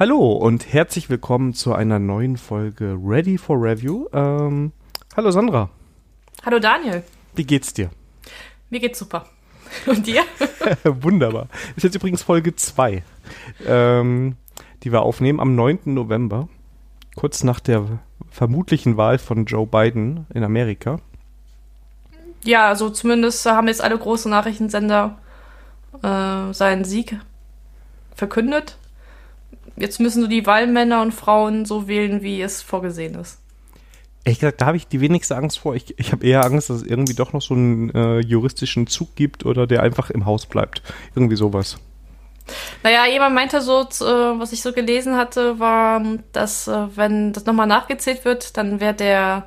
Hallo und herzlich willkommen zu einer neuen Folge Ready for Review. Ähm, hallo Sandra. Hallo Daniel. Wie geht's dir? Mir geht's super. Und dir? Wunderbar. Ist jetzt übrigens Folge 2, ähm, die wir aufnehmen am 9. November, kurz nach der vermutlichen Wahl von Joe Biden in Amerika. Ja, also zumindest haben jetzt alle großen Nachrichtensender äh, seinen Sieg verkündet. Jetzt müssen nur die Wahlmänner und Frauen so wählen, wie es vorgesehen ist. Ehrlich gesagt, da habe ich die wenigste Angst vor. Ich, ich habe eher Angst, dass es irgendwie doch noch so einen äh, juristischen Zug gibt oder der einfach im Haus bleibt. Irgendwie sowas. Naja, jemand meinte so, äh, was ich so gelesen hatte, war, dass äh, wenn das nochmal nachgezählt wird, dann wäre der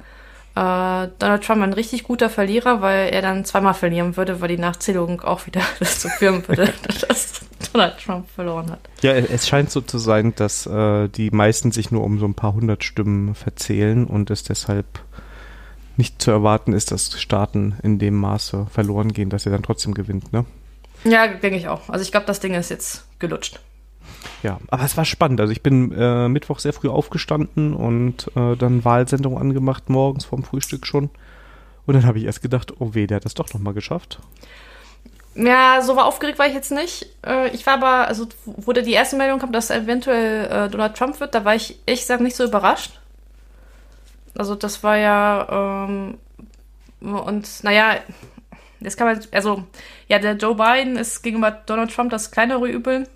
äh, Donald Trump ein richtig guter Verlierer, weil er dann zweimal verlieren würde, weil die Nachzählung auch wieder dazu führen würde, dass Donald Trump verloren hat. Ja, es scheint so zu sein, dass äh, die meisten sich nur um so ein paar hundert Stimmen verzählen und es deshalb nicht zu erwarten ist, dass Staaten in dem Maße verloren gehen, dass er dann trotzdem gewinnt, ne? Ja, denke ich auch. Also ich glaube, das Ding ist jetzt gelutscht. Ja, aber es war spannend. Also ich bin äh, Mittwoch sehr früh aufgestanden und äh, dann Wahlsendung angemacht, morgens vorm Frühstück schon. Und dann habe ich erst gedacht, oh weh, der hat das doch nochmal geschafft. Ja, so war aufgeregt war ich jetzt nicht. Äh, ich war aber, also wo da die erste Meldung kam, dass eventuell äh, Donald Trump wird, da war ich ehrlich gesagt nicht so überrascht. Also das war ja, ähm, und naja, jetzt kann man, also ja, der Joe Biden ist gegenüber Donald Trump das kleinere Übel.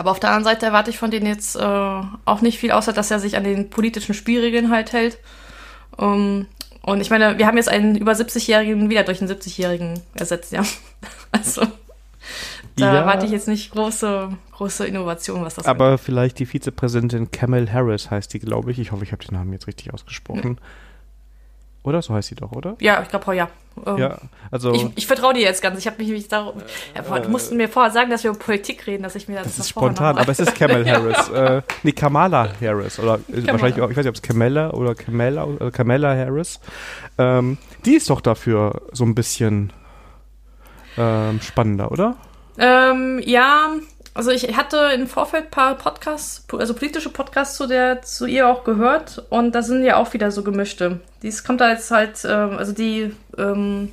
Aber auf der anderen Seite erwarte ich von denen jetzt äh, auch nicht viel, außer dass er sich an den politischen Spielregeln halt hält. Ähm, und ich meine, wir haben jetzt einen über 70-Jährigen wieder durch einen 70-Jährigen ersetzt, ja. Also da ja. erwarte ich jetzt nicht große, große Innovation, was das Aber angeht. vielleicht die Vizepräsidentin Kamel Harris heißt die, glaube ich. Ich hoffe, ich habe den Namen jetzt richtig ausgesprochen. Ja. Oder? So heißt sie doch, oder? Ja, ich glaube, ja. Ähm, ja, also. Ich, ich vertraue dir jetzt ganz. Ich habe mich, mich darum. Äh, du musst mir vorher sagen, dass wir über Politik reden, dass ich mir das Das ist spontan, aber es ist Kamala Harris. äh, nee, Kamala Harris. Oder Kamala. wahrscheinlich auch, ich weiß nicht, ob es Kamala oder Kamala oder Kamala Harris. Ähm, die ist doch dafür so ein bisschen ähm, spannender, oder? Ähm, ja, also ich hatte im Vorfeld ein paar Podcasts, also politische Podcasts zu der, zu ihr auch gehört und da sind ja auch wieder so gemischte. Dies kommt da jetzt halt, ähm, also die, ähm,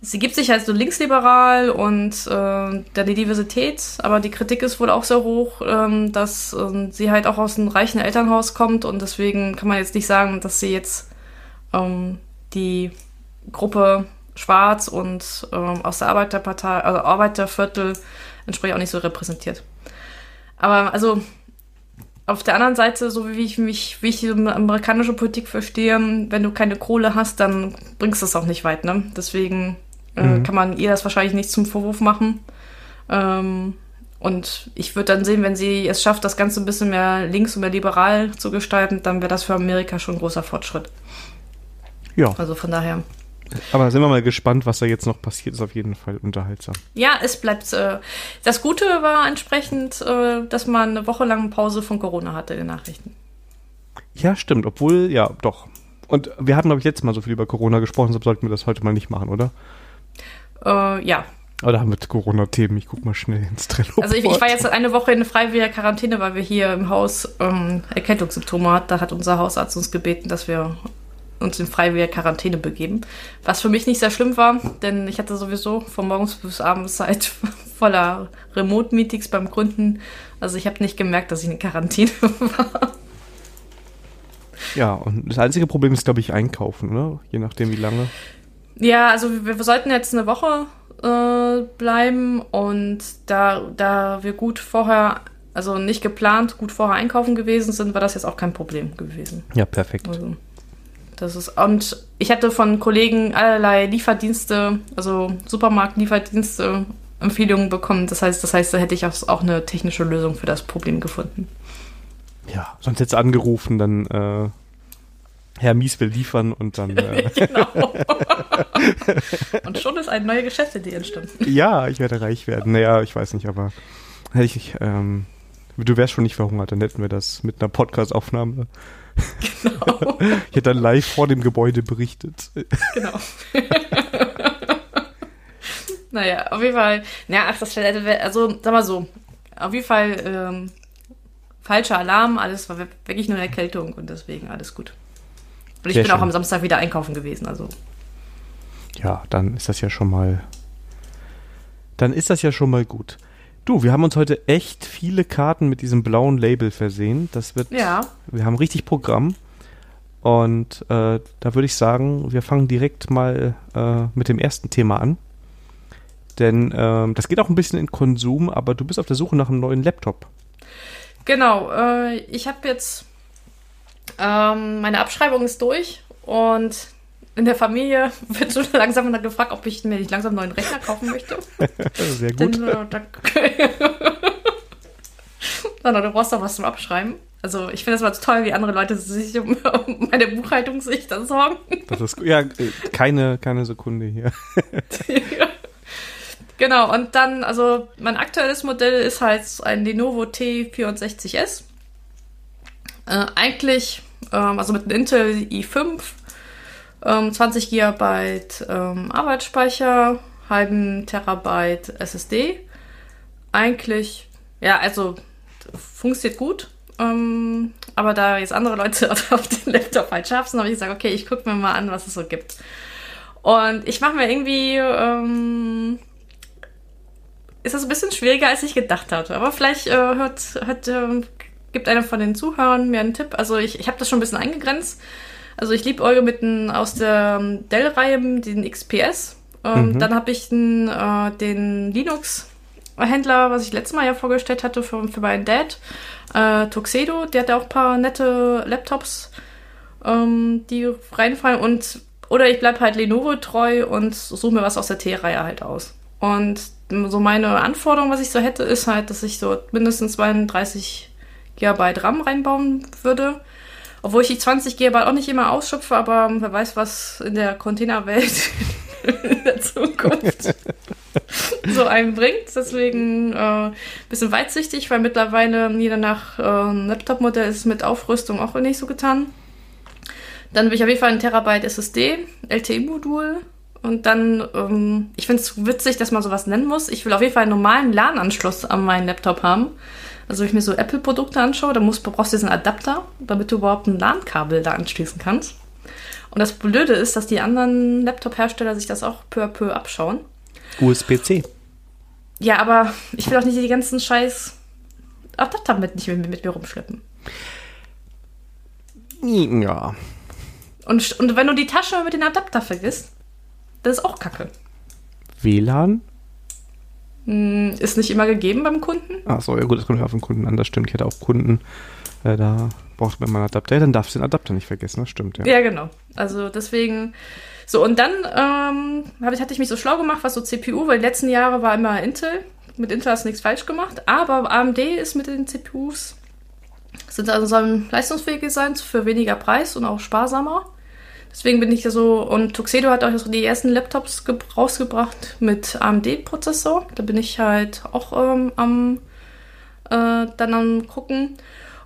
sie gibt sich halt so linksliberal und äh, die Diversität, aber die Kritik ist wohl auch sehr hoch, ähm, dass ähm, sie halt auch aus einem reichen Elternhaus kommt und deswegen kann man jetzt nicht sagen, dass sie jetzt ähm, die Gruppe Schwarz und ähm, aus der Arbeiterpartei, also Arbeiterviertel entsprechend auch nicht so repräsentiert. Aber also auf der anderen Seite, so wie ich mich, wie ich die amerikanische Politik verstehe, wenn du keine Kohle hast, dann bringst du es auch nicht weit, ne? Deswegen äh, mhm. kann man ihr das wahrscheinlich nicht zum Vorwurf machen. Ähm, und ich würde dann sehen, wenn sie es schafft, das Ganze ein bisschen mehr links und mehr liberal zu gestalten, dann wäre das für Amerika schon ein großer Fortschritt. Ja. Also von daher. Aber sind wir mal gespannt, was da jetzt noch passiert, ist auf jeden Fall unterhaltsam. Ja, es bleibt. Äh, das Gute war entsprechend, äh, dass man eine Woche lang Pause von Corona hatte in den Nachrichten. Ja, stimmt, obwohl, ja, doch. Und wir hatten, glaube ich, letztes Mal so viel über Corona gesprochen, deshalb sollten wir das heute mal nicht machen, oder? Äh, ja. Aber da haben wir Corona-Themen. Ich guck mal schnell ins Trello. Also ich, ich, war jetzt eine Woche in freiwilliger Quarantäne, weil wir hier im Haus ähm, Erkältungssymptome hatten. Da hat unser Hausarzt uns gebeten, dass wir uns in freiwillige Quarantäne begeben. Was für mich nicht sehr schlimm war, denn ich hatte sowieso von morgens bis abends Zeit voller Remote-Meetings beim Kunden. Also ich habe nicht gemerkt, dass ich in Quarantäne war. Ja, und das einzige Problem ist, glaube ich, einkaufen, ne? Je nachdem, wie lange. Ja, also wir, wir sollten jetzt eine Woche äh, bleiben und da, da wir gut vorher, also nicht geplant, gut vorher einkaufen gewesen sind, war das jetzt auch kein Problem gewesen. Ja, perfekt. Also. Das ist, und ich hatte von Kollegen allerlei Lieferdienste, also Supermarkt-Lieferdienste, Empfehlungen bekommen. Das heißt, das heißt, da hätte ich auch eine technische Lösung für das Problem gefunden. Ja, sonst hätte angerufen, dann äh, Herr Mies will liefern und dann. Äh genau. und schon ist eine neue Geschäftsidee entstanden. Ja, ich werde reich werden. Naja, ich weiß nicht, aber hätte ich, ähm, du wärst schon nicht verhungert, dann hätten wir das mit einer Podcast-Aufnahme Genau. ich hätte dann live vor dem Gebäude berichtet. Genau. naja, auf jeden Fall. Ja, ach, das also sag mal so. Auf jeden Fall ähm, falscher Alarm, alles war wirklich nur eine Erkältung und deswegen alles gut. Und ich Sehr bin auch schön. am Samstag wieder einkaufen gewesen, also. Ja, dann ist das ja schon mal. Dann ist das ja schon mal gut. Du, wir haben uns heute echt viele Karten mit diesem blauen Label versehen. Das wird. Ja. Wir haben richtig Programm. Und äh, da würde ich sagen, wir fangen direkt mal äh, mit dem ersten Thema an. Denn ähm, das geht auch ein bisschen in Konsum, aber du bist auf der Suche nach einem neuen Laptop. Genau, äh, ich habe jetzt ähm, meine Abschreibung ist durch und in der Familie wird so langsam dann gefragt, ob ich mir nicht langsam einen neuen Rechner kaufen möchte. Sehr gut. Denn, äh, da, Sondern du brauchst doch was zum Abschreiben. Also ich finde es mal toll, wie andere Leute sich um, um meine Buchhaltung sich dann sorgen. Das ist, ja, keine, keine Sekunde hier. Genau, und dann, also mein aktuelles Modell ist halt ein Lenovo T64S. Äh, eigentlich, ähm, also mit einem Intel i5, ähm, 20 GB ähm, Arbeitsspeicher, halben Terabyte SSD. Eigentlich, ja, also funktioniert gut. Ähm, aber da jetzt andere Leute auf den Laptop halt scharf sind, habe ich gesagt, okay, ich gucke mir mal an, was es so gibt. Und ich mache mir irgendwie, ähm, ist das ein bisschen schwieriger, als ich gedacht hatte. Aber vielleicht äh, hört, hört, äh, gibt einer von den Zuhörern mir einen Tipp. Also ich, ich habe das schon ein bisschen eingegrenzt. Also ich liebe Euro mit den, aus der ähm, Dell-Reihe, den XPS. Ähm, Mhm. Dann habe ich den, äh, den Linux-Händler, was ich letztes Mal ja vorgestellt hatte für, für meinen Dad, äh, Tuxedo. Der hat ja auch ein paar nette Laptops, ähm, die reinfallen. Und oder ich bleib halt Lenovo treu und suche mir was aus der T-Reihe halt aus. Und so meine Anforderung, was ich so hätte, ist halt, dass ich so mindestens 32 GB RAM reinbauen würde. Obwohl ich die 20 GB auch nicht immer ausschöpfe, aber wer weiß, was in der Containerwelt in der Zukunft so einen bringt. Deswegen äh, bisschen weitsichtig, weil mittlerweile jeder nach äh, Laptop-Modell ist mit Aufrüstung auch nicht so getan. Dann will ich auf jeden Fall ein Terabyte SSD, LTE-Modul. Und dann, ähm, ich finde es witzig, dass man sowas nennen muss. Ich will auf jeden Fall einen normalen LAN-Anschluss an meinen Laptop haben. Also wenn ich mir so Apple-Produkte anschaue, dann musst, brauchst du diesen Adapter, damit du überhaupt ein LAN-Kabel da anschließen kannst. Und das Blöde ist, dass die anderen Laptop-Hersteller sich das auch peu à peu abschauen. USB-C. Ja, aber ich will auch nicht die ganzen scheiß Adapter mit, nicht mit, mit mir rumschleppen. Ja. Und, und wenn du die Tasche mit den Adapter vergisst, das ist auch kacke. WLAN? Hm, Ist nicht immer gegeben beim Kunden. Ach so, ja gut, das kommt ja auf den Kunden an, das stimmt. Ich hatte auch Kunden, äh, da braucht man mal einen Adapter. Ja, dann darfst du den Adapter nicht vergessen, das stimmt, ja. Ja, genau. Also deswegen. So, und dann ähm, ich, hatte ich mich so schlau gemacht, was so CPU, weil die letzten Jahre war immer Intel. Mit Intel hast du nichts falsch gemacht. Aber AMD ist mit den CPUs, sind also sollen leistungsfähig sein für weniger Preis und auch sparsamer. Deswegen bin ich da so, und Tuxedo hat auch so die ersten Laptops ge- rausgebracht mit AMD-Prozessor. Da bin ich halt auch ähm, am äh, dann am gucken.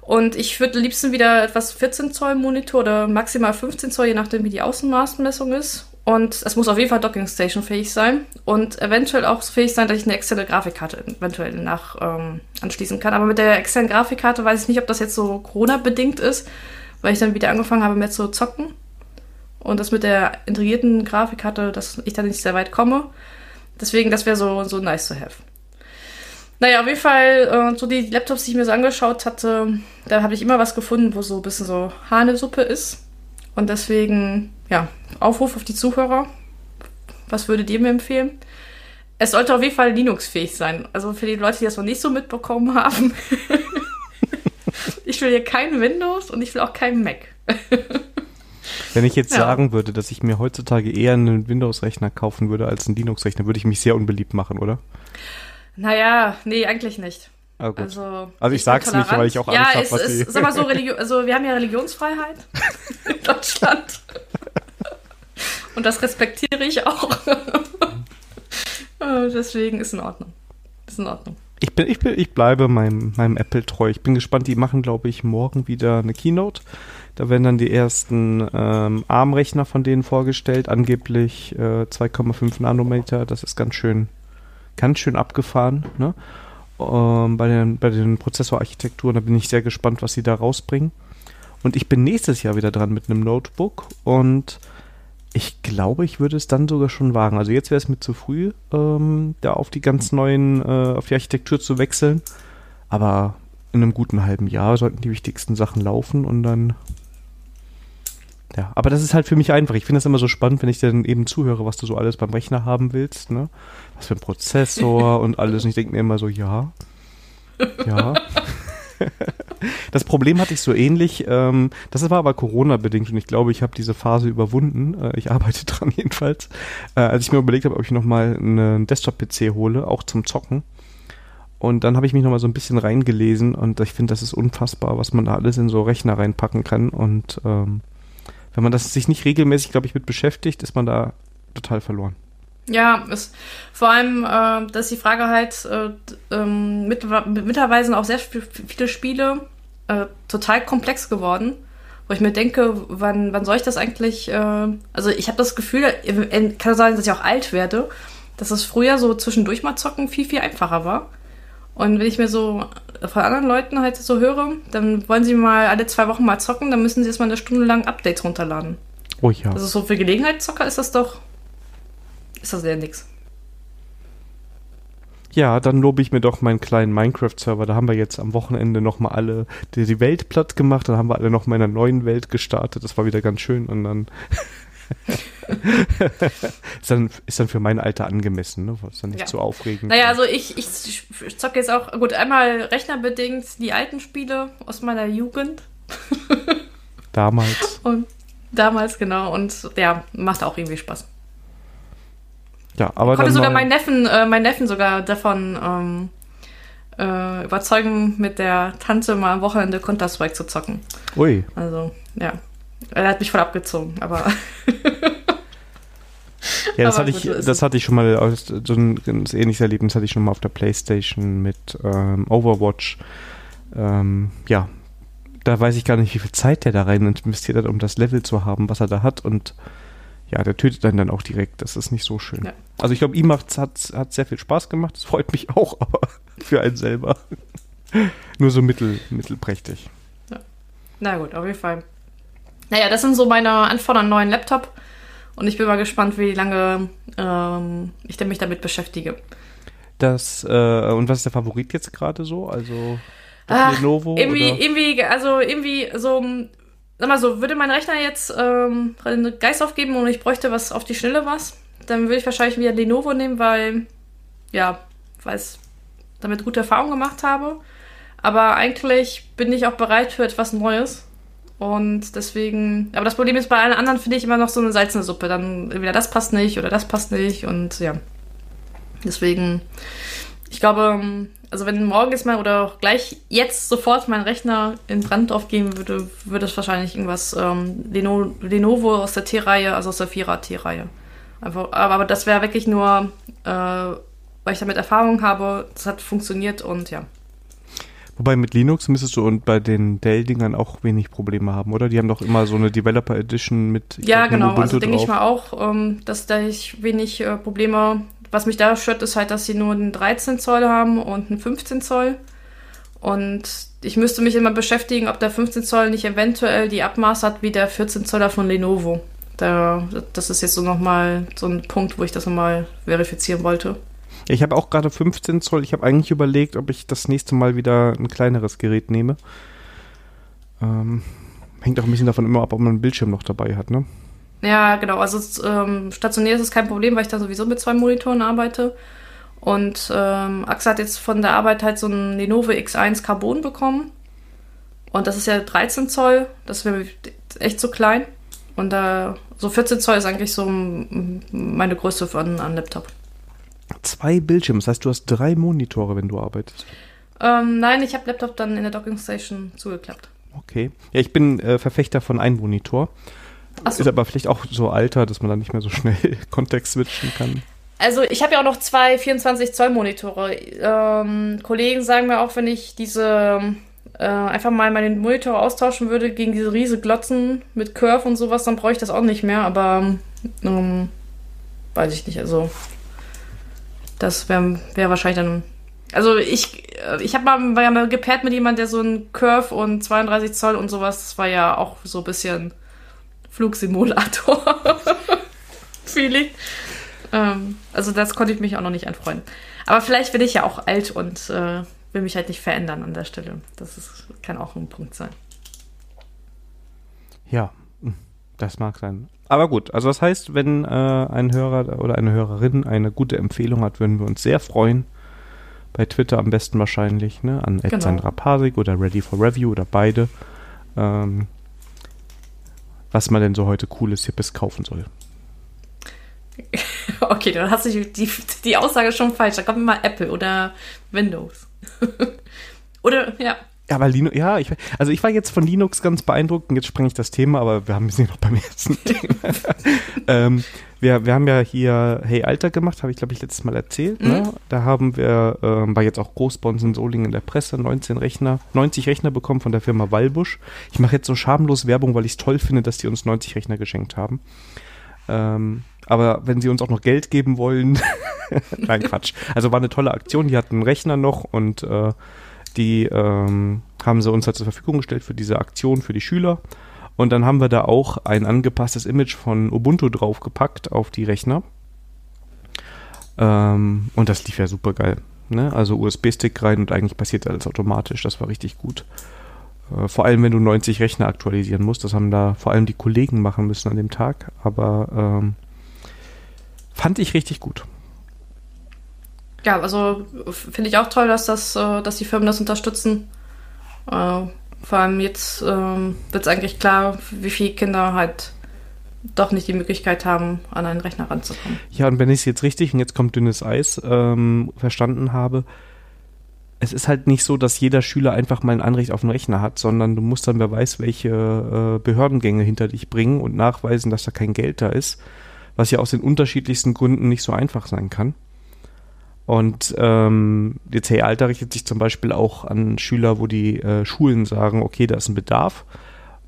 Und ich würde liebsten wieder etwas 14 Zoll Monitor oder maximal 15 Zoll, je nachdem wie die Außenmaßmessung ist. Und es muss auf jeden Fall Docking Station fähig sein und eventuell auch fähig sein, dass ich eine externe Grafikkarte eventuell nach ähm, anschließen kann. Aber mit der externen Grafikkarte weiß ich nicht, ob das jetzt so Corona-bedingt ist, weil ich dann wieder angefangen habe, mehr zu zocken. Und das mit der integrierten Grafikkarte, dass ich dann nicht sehr weit komme. Deswegen, das wäre so, so nice to have. Naja, auf jeden Fall, äh, so die Laptops, die ich mir so angeschaut hatte, da habe ich immer was gefunden, wo so ein bisschen so Hahnesuppe ist. Und deswegen, ja, Aufruf auf die Zuhörer. Was würdet ihr mir empfehlen? Es sollte auf jeden Fall Linux-fähig sein. Also für die Leute, die das noch nicht so mitbekommen haben. ich will hier kein Windows und ich will auch kein Mac. Wenn ich jetzt Ja. sagen würde, dass ich mir heutzutage eher einen Windows-Rechner kaufen würde als einen Linux-Rechner, würde ich mich sehr unbeliebt machen, oder? Naja, nee, eigentlich nicht. Ah. Also, Also ich bin sag's nicht, weil ich auch ja, Angst hab, es was ist, sag mal so, Religion, also wir haben ja Religionsfreiheit in Deutschland. Und das respektiere ich auch. Äh, Deswegen ist in Ordnung. Ist in Ordnung. Ich, bin, ich, bin, ich bleibe meinem, meinem Apple treu. Ich bin gespannt, die machen, glaube ich, morgen wieder eine Keynote. Da werden dann die ersten ähm, ARM-Rechner von denen vorgestellt, angeblich äh, 2,5 Nanometer. Das ist ganz schön, ganz schön abgefahren. Ne? ähm, bei den, bei den Prozessorarchitekturen. Da bin ich sehr gespannt, was sie da rausbringen. Und ich bin nächstes Jahr wieder dran mit einem Notebook und ich glaube, ich würde es dann sogar schon wagen. Also jetzt wäre es mir zu früh, ähm, da auf die ganz neuen, äh, auf die Architektur zu wechseln. Aber in einem guten halben Jahr sollten die wichtigsten Sachen laufen und dann. Ja, aber das ist halt für mich einfach. Ich finde es immer so spannend, wenn ich dann eben zuhöre, was du so alles beim Rechner haben willst, ne? Was für ein Prozessor und alles. Und ich denke mir immer so, ja. Ja. das Problem hatte ich so ähnlich. Ähm, das war aber Corona-bedingt und ich glaube, ich habe diese Phase überwunden. Äh, ich arbeite dran jedenfalls. Äh, als ich mir überlegt habe, ob ich nochmal einen Desktop-PC hole, auch zum Zocken. Und dann habe ich mich nochmal so ein bisschen reingelesen und ich finde, das ist unfassbar, was man da alles in so Rechner reinpacken kann. Und ähm, wenn man das sich nicht regelmäßig, glaube ich, mit beschäftigt, ist man da total verloren. Ja, ist vor allem, äh, dass die Frage halt, äh, ähm, mit, mittlerweile sind auch sehr viele Spiele äh, total komplex geworden, wo ich mir denke, wann, wann soll ich das eigentlich, äh, also ich habe das Gefühl, äh, kann sein, dass ich auch alt werde, dass es früher so zwischendurch mal zocken viel, viel einfacher war. Und wenn ich mir so von anderen Leuten halt so höre, dann wollen sie mal alle zwei Wochen mal zocken, dann müssen sie erstmal eine Stunde lang Updates runterladen. Oh ja. Also so für Gelegenheitszocker ist das doch ist das ja nix. Ja, dann lobe ich mir doch meinen kleinen Minecraft-Server. Da haben wir jetzt am Wochenende nochmal alle die, die Welt platt gemacht. Dann haben wir alle nochmal in einer neuen Welt gestartet. Das war wieder ganz schön. Und dann ist, dann, ist dann für mein Alter angemessen, ne? Ist dann nicht ja. zu aufregend. Naja, also ich, ich zocke jetzt auch, gut, einmal rechnerbedingt die alten Spiele aus meiner Jugend. damals. Und damals, genau. Und ja, macht auch irgendwie Spaß. Ja, aber ich konnte sogar meinen Neffen, äh, meinen Neffen sogar davon ähm, äh, überzeugen, mit der Tante mal am Wochenende Counter-Strike zu zocken. Ui. Also, ja. Er hat mich voll abgezogen, aber. ja, das, hatte ich, das hatte ich schon mal, so ein ganz ähnliches Erlebnis hatte ich schon mal auf der Playstation mit ähm, Overwatch. Ähm, ja, da weiß ich gar nicht, wie viel Zeit der da rein investiert hat, um das Level zu haben, was er da hat und ja, der tötet einen dann auch direkt. Das ist nicht so schön. Ja. Also ich glaube, ihm hat hat hat sehr viel Spaß gemacht. Das freut mich auch, aber für einen selber nur so mittel mittelprächtig. Ja. Na gut, auf jeden Fall. Naja, das sind so meine Anforderungen an neuen Laptop. Und ich bin mal gespannt, wie lange ähm, ich mich damit beschäftige. Das, äh, und was ist der Favorit jetzt gerade so? Also Ach, Lenovo? Irgendwie, oder? irgendwie, also irgendwie so sag mal so, würde mein Rechner jetzt ähm, einen Geist aufgeben und ich bräuchte was auf die Schnelle was, dann würde ich wahrscheinlich wieder Lenovo nehmen, weil, ja, weil ich damit gute Erfahrungen gemacht habe. Aber eigentlich bin ich auch bereit für etwas Neues. Und deswegen, aber das Problem ist, bei allen anderen finde ich immer noch so eine salzene Suppe. Dann entweder das passt nicht oder das passt nicht und ja. Deswegen, ich glaube, also wenn morgen jetzt mal oder gleich jetzt sofort mein Rechner in Brand aufgehen würde, würde es wahrscheinlich irgendwas ähm, Leno, Lenovo aus der T-Reihe, also aus der 4er T-Reihe. Einfach, aber, aber das wäre wirklich nur, äh, weil ich damit Erfahrung habe, das hat funktioniert und ja. Wobei mit Linux müsstest du und bei den Dell-Dingern auch wenig Probleme haben, oder? Die haben doch immer so eine Developer Edition mit. Ja, glaub, genau. Also denke ich mal auch, ähm, dass da ich wenig äh, Probleme was mich da stört, ist halt, dass sie nur einen 13 Zoll haben und einen 15 Zoll. Und ich müsste mich immer beschäftigen, ob der 15 Zoll nicht eventuell die Abmaße hat wie der 14 Zoller von Lenovo. Da, das ist jetzt so nochmal so ein Punkt, wo ich das nochmal verifizieren wollte. Ich habe auch gerade 15 Zoll. Ich habe eigentlich überlegt, ob ich das nächste Mal wieder ein kleineres Gerät nehme. Ähm, hängt auch ein bisschen davon immer ab, ob man einen Bildschirm noch dabei hat, ne? Ja, genau. Also ähm, stationär ist es kein Problem, weil ich da sowieso mit zwei Monitoren arbeite. Und ähm, Axel hat jetzt von der Arbeit halt so ein Lenovo X1 Carbon bekommen. Und das ist ja 13 Zoll. Das wäre echt zu klein. Und äh, so 14 Zoll ist eigentlich so meine Größe für einen, einen Laptop. Zwei Bildschirme, das heißt, du hast drei Monitore, wenn du arbeitest. Ähm, nein, ich habe Laptop dann in der Dockingstation zugeklappt. Okay. Ja, ich bin äh, Verfechter von einem Monitor. So. Ist aber vielleicht auch so Alter, dass man da nicht mehr so schnell Kontext switchen kann. Also ich habe ja auch noch zwei 24 Zoll Monitore. Ähm, Kollegen sagen mir auch, wenn ich diese äh, einfach mal meine Monitore austauschen würde gegen diese riesige Glotzen mit Curve und sowas, dann brauche ich das auch nicht mehr. Aber ähm, weiß ich nicht. Also das wäre wär wahrscheinlich dann Also ich, ich habe mal, war ja mal gepaart mit jemandem, der so ein Curve und 32 Zoll und sowas, das war ja auch so ein bisschen Flugsimulator. Feeling. Ähm, also das konnte ich mich auch noch nicht anfreunden. Aber vielleicht bin ich ja auch alt und äh, will mich halt nicht verändern an der Stelle. Das ist, kann auch ein Punkt sein. Ja, das mag sein. Aber gut, also das heißt, wenn äh, ein Hörer oder eine Hörerin eine gute Empfehlung hat, würden wir uns sehr freuen. Bei Twitter am besten wahrscheinlich, ne? An genau. Sandra Pasik oder Ready for Review oder beide. Ähm, was man denn so heute cooles Hippes kaufen soll. Okay, dann hast du die, die Aussage schon falsch. Da kommt immer Apple oder Windows. oder, ja. Ja, aber Linux, ja, ich, also ich war jetzt von Linux ganz beeindruckt und jetzt sprenge ich das Thema, aber wir haben es nicht noch beim ersten Thema. ähm, wir, wir haben ja hier Hey Alter gemacht, habe ich glaube ich letztes Mal erzählt. Ne? Mhm. Ne? Da haben wir, ähm, war jetzt auch groß bei uns in Solingen in der Presse, 19 Rechner, 90 Rechner bekommen von der Firma Wallbusch. Ich mache jetzt so schamlos Werbung, weil ich es toll finde, dass die uns 90 Rechner geschenkt haben. Ähm, aber wenn sie uns auch noch Geld geben wollen, nein, Quatsch. Also war eine tolle Aktion, die hatten einen Rechner noch und äh, die ähm, haben sie uns halt zur Verfügung gestellt für diese Aktion für die Schüler. Und dann haben wir da auch ein angepasstes Image von Ubuntu draufgepackt auf die Rechner. Ähm, und das lief ja super geil. Ne? Also USB-Stick rein und eigentlich passiert alles automatisch. Das war richtig gut. Äh, vor allem, wenn du 90 Rechner aktualisieren musst. Das haben da vor allem die Kollegen machen müssen an dem Tag. Aber ähm, fand ich richtig gut. Ja, also finde ich auch toll, dass das, äh, dass die Firmen das unterstützen. Äh, vor allem jetzt ähm, wird es eigentlich klar, wie viele Kinder halt doch nicht die Möglichkeit haben, an einen Rechner ranzukommen. Ja, und wenn ich es jetzt richtig, und jetzt kommt dünnes Eis, ähm, verstanden habe, es ist halt nicht so, dass jeder Schüler einfach mal ein Anrecht auf einen Rechner hat, sondern du musst dann, wer weiß, welche äh, Behördengänge hinter dich bringen und nachweisen, dass da kein Geld da ist, was ja aus den unterschiedlichsten Gründen nicht so einfach sein kann. Und ähm, DCE Alter richtet sich zum Beispiel auch an Schüler, wo die äh, Schulen sagen, okay, da ist ein Bedarf,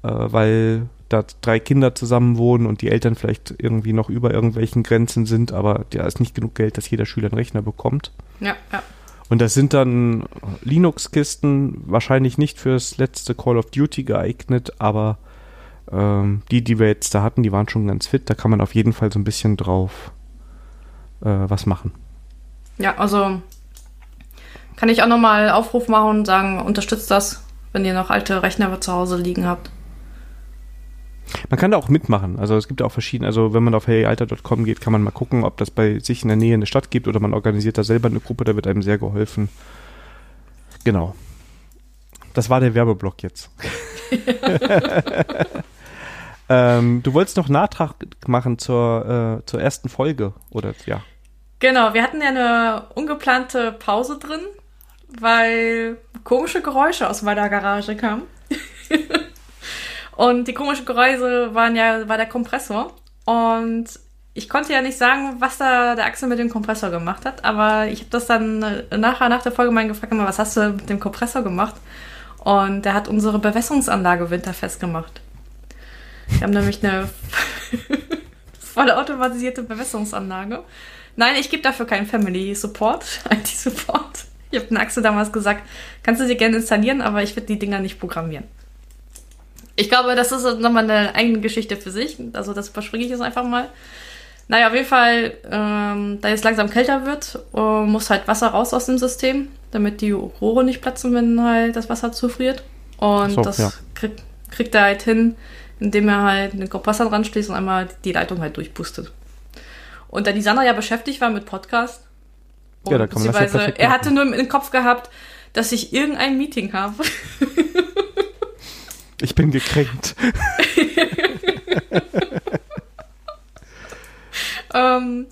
äh, weil da drei Kinder zusammen wohnen und die Eltern vielleicht irgendwie noch über irgendwelchen Grenzen sind, aber da ist nicht genug Geld, dass jeder Schüler einen Rechner bekommt. Ja, ja. Und das sind dann Linux-Kisten, wahrscheinlich nicht fürs letzte Call of Duty geeignet, aber ähm, die, die wir jetzt da hatten, die waren schon ganz fit. Da kann man auf jeden Fall so ein bisschen drauf äh, was machen. Ja, also kann ich auch nochmal Aufruf machen und sagen, unterstützt das, wenn ihr noch alte Rechner zu Hause liegen habt. Man kann da auch mitmachen. Also es gibt auch verschiedene, also wenn man auf heyalter.com geht, kann man mal gucken, ob das bei sich in der Nähe eine Stadt gibt oder man organisiert da selber eine Gruppe, da wird einem sehr geholfen. Genau. Das war der Werbeblock jetzt. ähm, du wolltest noch Nachtrag machen zur, äh, zur ersten Folge, oder ja? Genau, wir hatten ja eine ungeplante Pause drin, weil komische Geräusche aus meiner Garage kamen. und die komischen Geräusche waren ja, war der Kompressor. Und ich konnte ja nicht sagen, was da der Axel mit dem Kompressor gemacht hat, aber ich habe das dann nachher nach der Folge mal gefragt, was hast du mit dem Kompressor gemacht? Und der hat unsere Bewässerungsanlage winterfest gemacht. Wir haben nämlich eine voll automatisierte Bewässerungsanlage. Nein, ich gebe dafür keinen Family Support, IT-Support. Ich habe den Axel damals gesagt, kannst du dir gerne installieren, aber ich würde die Dinger nicht programmieren. Ich glaube, das ist nochmal eine eigene Geschichte für sich. Also das überspringe ich jetzt einfach mal. Naja, auf jeden Fall, ähm, da jetzt langsam kälter wird, uh, muss halt Wasser raus aus dem System, damit die Rohre nicht platzen, wenn halt das Wasser zufriert. Und so, das ja. krieg, kriegt er halt hin, indem er halt den Kompressor dran schließt und einmal die Leitung halt durchpustet. Und da die Sandra ja beschäftigt war mit Podcast, ja, da kann man das ja er hatte nur im Kopf gehabt, dass ich irgendein Meeting habe. ich bin gekränkt. ähm,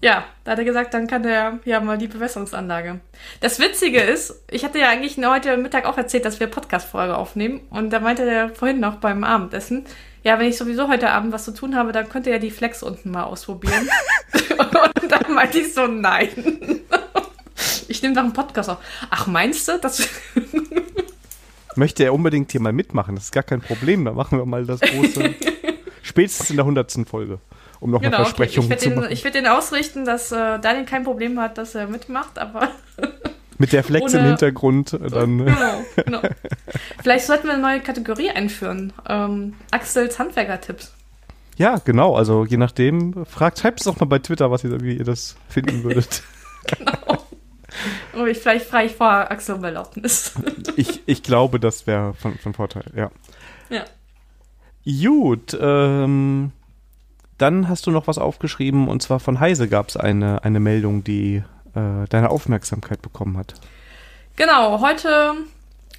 ja, da hat er gesagt, dann kann er ja mal die Bewässerungsanlage. Das Witzige ist, ich hatte ja eigentlich heute Mittag auch erzählt, dass wir Podcast-Folge aufnehmen. Und da meinte er vorhin noch beim Abendessen, ja, wenn ich sowieso heute Abend was zu tun habe, dann könnt ihr ja die Flex unten mal ausprobieren. und dann meinte ich so, nein. ich nehme doch einen Podcast auf. Ach, meinst du? Das Möchte er unbedingt hier mal mitmachen? Das ist gar kein Problem. Da machen wir mal das große. spätestens in der hundertsten Folge. Um noch genau, eine Versprechung okay. zu machen. ich werde den ausrichten, dass äh, Daniel kein Problem hat, dass er mitmacht, aber. Mit der Flex Ohne, im Hintergrund. Dann. Genau, genau. Vielleicht sollten wir eine neue Kategorie einführen. Ähm, Axels Handwerker-Tipps. Ja, genau. Also je nachdem, fragt, schreibt es doch mal bei Twitter, was ihr, wie ihr das finden würdet. genau. Und ich, vielleicht frage ich vor Axel um Erlaubnis. ich, ich glaube, das wäre von, von Vorteil, ja. Ja. Gut, ähm, dann hast du noch was aufgeschrieben und zwar von Heise gab es eine, eine Meldung, die äh, deine Aufmerksamkeit bekommen hat. Genau, heute,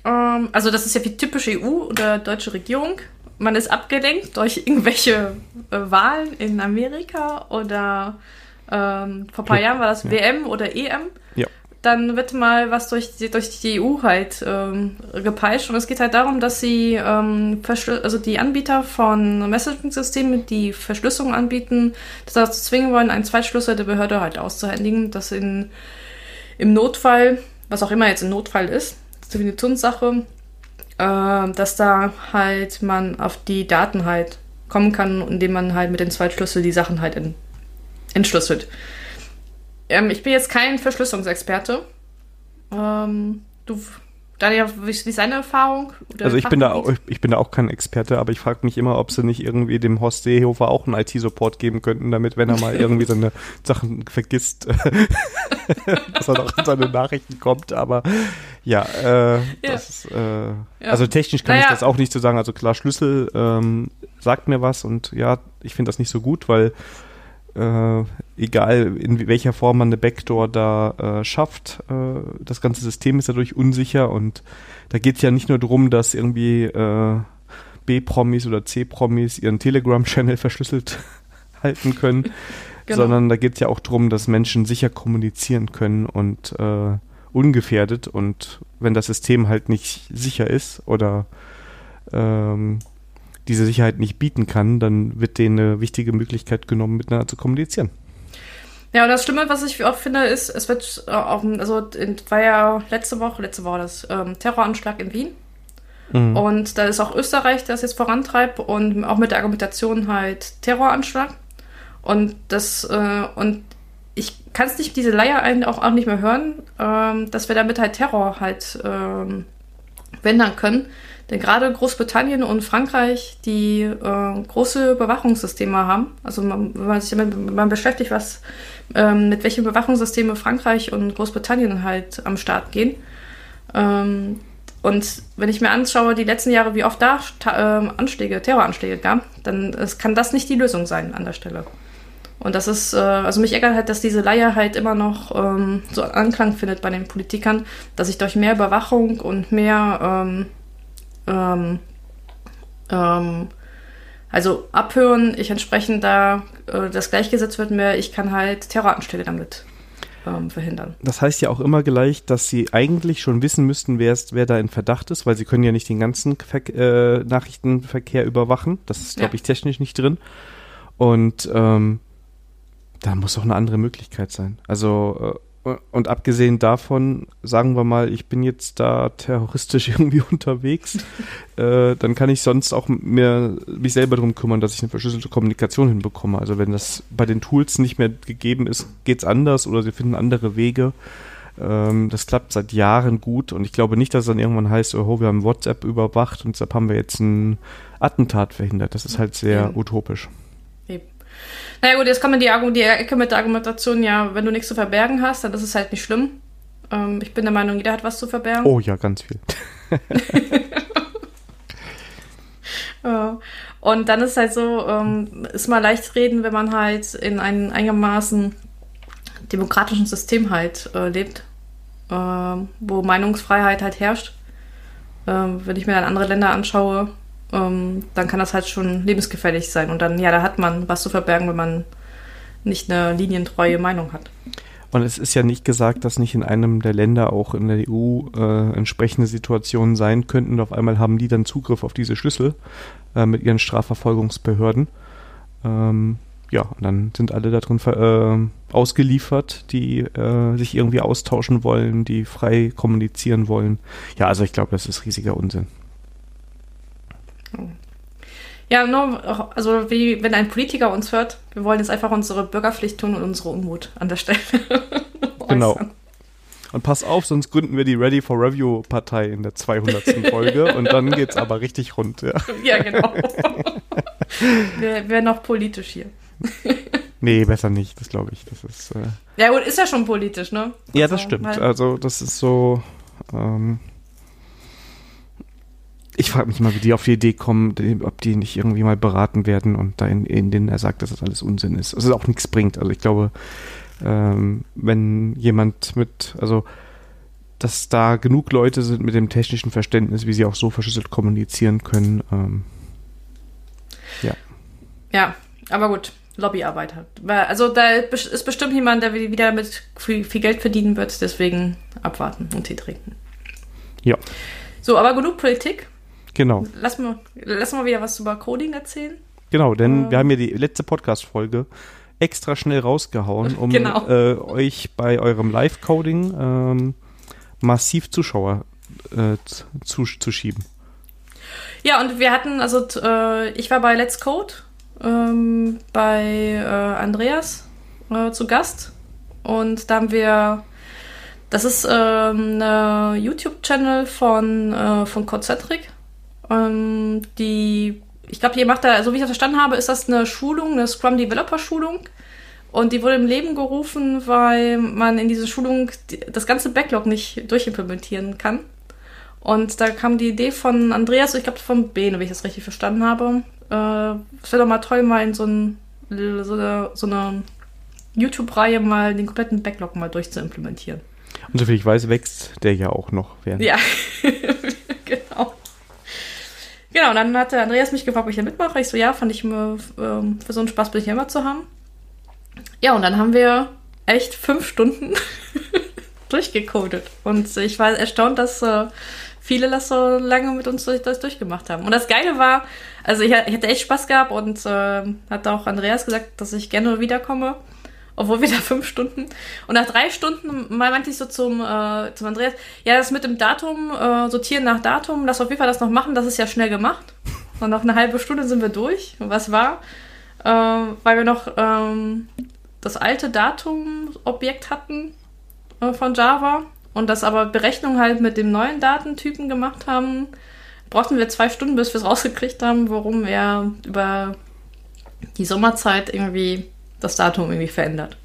ähm, also das ist ja wie typisch EU oder deutsche Regierung. Man ist abgelenkt durch irgendwelche äh, Wahlen in Amerika oder ähm, vor ein paar ja, Jahren war das ja. WM oder EM. Ja dann wird mal was durch die, durch die EU halt ähm, gepeitscht. Und es geht halt darum, dass sie ähm, also die Anbieter von Messaging-Systemen, die Verschlüsselung anbieten, dazu zwingen wollen, einen Zweitschlüssel der Behörde halt auszuhändigen, dass in, im Notfall, was auch immer jetzt ein Notfall ist, Definitionssache, äh, dass da halt man auf die Daten halt kommen kann, indem man halt mit dem Zweitschlüssel die Sachen halt in, entschlüsselt. Ähm, ich bin jetzt kein Verschlüsselungsexperte. Ähm, du, Daniel, wie ist deine Erfahrung? also ich bin, da auch, ich bin da auch kein Experte, aber ich frage mich immer, ob sie nicht irgendwie dem Horst Seehofer auch einen IT-Support geben könnten, damit, wenn er mal irgendwie seine Sachen vergisst, dass er noch in seine Nachrichten kommt. Aber ja, äh, ja. Das, äh, ja. also technisch kann naja. ich das auch nicht so sagen. Also klar, Schlüssel ähm, sagt mir was und ja, ich finde das nicht so gut, weil äh, egal in welcher Form man eine Backdoor da äh, schafft, äh, das ganze System ist dadurch unsicher und da geht es ja nicht nur darum, dass irgendwie äh, B-Promis oder C-Promis ihren Telegram-Channel verschlüsselt halten können, genau. sondern da geht es ja auch darum, dass Menschen sicher kommunizieren können und äh, ungefährdet und wenn das System halt nicht sicher ist oder ähm, diese Sicherheit nicht bieten kann, dann wird denen eine wichtige Möglichkeit genommen, miteinander zu kommunizieren. Ja, und das Schlimme, was ich auch finde, ist, es wird äh, auch, also war ja letzte Woche, letzte Woche das ähm, Terroranschlag in Wien. Mhm. Und da ist auch Österreich, das jetzt vorantreibt und auch mit der Argumentation halt Terroranschlag. Und das, äh, und ich kann es nicht, diese Leier auch, auch nicht mehr hören, ähm, dass wir damit halt Terror halt ähm, wendern können. Denn gerade Großbritannien und Frankreich, die äh, große Überwachungssysteme haben, also man, wenn man sich damit man beschäftigt, was ähm, mit welchen Überwachungssystemen Frankreich und Großbritannien halt am Start gehen. Ähm, und wenn ich mir anschaue, die letzten Jahre, wie oft da äh, Anschläge, Terroranschläge gab, dann es kann das nicht die Lösung sein an der Stelle. Und das ist, äh, also mich ärgert halt, dass diese Leier halt immer noch ähm, so Anklang findet bei den Politikern, dass ich durch mehr Überwachung und mehr ähm, ähm, ähm, also abhören, ich entsprechend da äh, das gleichgesetzt wird mir, ich kann halt Terroranschläge damit ähm, verhindern. Das heißt ja auch immer gleich, dass sie eigentlich schon wissen müssten, wer, ist, wer da in Verdacht ist, weil sie können ja nicht den ganzen Ver äh, Nachrichtenverkehr überwachen. Das ist, glaube ja. ich, technisch nicht drin. Und ähm, da muss auch eine andere Möglichkeit sein. Also äh, und abgesehen davon, sagen wir mal, ich bin jetzt da terroristisch irgendwie unterwegs, äh, dann kann ich sonst auch mir, mich selber darum kümmern, dass ich eine verschlüsselte Kommunikation hinbekomme. Also wenn das bei den Tools nicht mehr gegeben ist, geht's anders oder sie finden andere Wege. Ähm, das klappt seit Jahren gut und ich glaube nicht, dass es dann irgendwann heißt, oh, wir haben WhatsApp überwacht und deshalb haben wir jetzt ein Attentat verhindert. Das ist halt sehr ja. utopisch. Naja gut, jetzt kommt die, die Ecke mit der Argumentation, ja, wenn du nichts zu verbergen hast, dann ist es halt nicht schlimm. Ähm, ich bin der Meinung, jeder hat was zu verbergen. Oh ja, ganz viel. Und dann ist halt so, ähm, ist mal leicht reden, wenn man halt in einem einigermaßen demokratischen System halt äh, lebt, äh, wo Meinungsfreiheit halt herrscht. Äh, wenn ich mir dann andere Länder anschaue, ähm, dann kann das halt schon lebensgefährlich sein. Und dann, ja, da hat man was zu verbergen, wenn man nicht eine linientreue Meinung hat. Und es ist ja nicht gesagt, dass nicht in einem der Länder, auch in der EU, äh, entsprechende Situationen sein könnten. Und auf einmal haben die dann Zugriff auf diese Schlüssel äh, mit ihren Strafverfolgungsbehörden. Ähm, ja, und dann sind alle darin äh, ausgeliefert, die äh, sich irgendwie austauschen wollen, die frei kommunizieren wollen. Ja, also ich glaube, das ist riesiger Unsinn. Ja, nur, also wie wenn ein Politiker uns hört, wir wollen jetzt einfach unsere Bürgerpflicht tun und unsere Unmut an der Stelle. genau. Und pass auf, sonst gründen wir die Ready for Review Partei in der 200. Folge und dann geht's aber richtig rund, ja. Ja, genau. Wäre wär noch politisch hier. Nee, besser nicht, das glaube ich. Das ist. Äh Ja, gut, ist ja schon politisch, ne? ja, das Also, stimmt. Also, das ist so. Ähm ich frage mich mal, wie die auf die Idee kommen, ob die nicht irgendwie mal beraten werden und da in, in denen er sagt, dass das alles Unsinn ist. Also, es auch nichts bringt. Also, ich glaube, ähm, wenn jemand mit, also, dass da genug Leute sind mit dem technischen Verständnis, wie sie auch so verschlüsselt kommunizieren können. Ähm, Ja, aber gut, Lobbyarbeit hat. Also da ist bestimmt jemand, der wieder mit viel, viel Geld verdienen wird, deswegen abwarten und Tee trinken. Ja. So, aber genug Politik. Genau. Lass mal, lass mal wieder was über Coding erzählen. Genau, denn Ähm. wir haben ja die letzte Podcast-Folge extra schnell rausgehauen, um Genau. äh, euch bei eurem Live-Coding ähm, massiv Zuschauer äh, zu, zu schieben. Ja, und wir hatten, also äh, ich war bei Let's Code ähm, bei äh, Andreas äh, zu Gast und da haben wir, das ist ähm, eine YouTube-Channel von, äh, von Codecentric, ähm, die, ich glaube, ihr macht da, so wie ich das verstanden habe, ist das eine Schulung, eine Scrum Developer Schulung und die wurde im Leben gerufen, weil man in dieser Schulung das ganze Backlog nicht durchimplementieren kann. Und da kam die Idee von Andreas, ich glaube von Bene, wenn ich das richtig verstanden habe. Äh, es wäre doch mal toll, mal in so, ein, so eine, so eine YouTube-Reihe mal den kompletten Backlog mal durchzuimplementieren. Und soviel ich weiß, wächst der ja auch noch. Während Ja. Genau, und dann hatte Andreas mich gefragt, ob ich da mitmache. Ich so, ja, fand ich immer, ähm, für so einen Spaß bin ich ja immer zu haben. Ja, und dann haben wir echt fünf Stunden durchgecodet. Und ich war erstaunt, dass äh, viele das so lange mit uns durch, das durchgemacht haben. Und das Geile war, also ich, ich hatte echt Spaß gehabt und äh, hat auch Andreas gesagt, dass ich gerne wiederkomme. Obwohl wir da fünf Stunden. Und nach drei Stunden mal meinte ich so zum, äh, zum Andreas, ja, das mit dem Datum, äh, sortieren nach Datum, lass auf jeden Fall das noch machen, das ist ja schnell gemacht. Und noch eine halbe Stunde sind wir durch. Und was war? Äh, weil wir noch ähm, das alte Datum-Objekt hatten äh, von Java und das aber Berechnung halt mit dem neuen Datentypen gemacht haben, brauchten wir zwei Stunden, bis wir es rausgekriegt haben, warum er über die Sommerzeit irgendwie das Datum irgendwie verändert.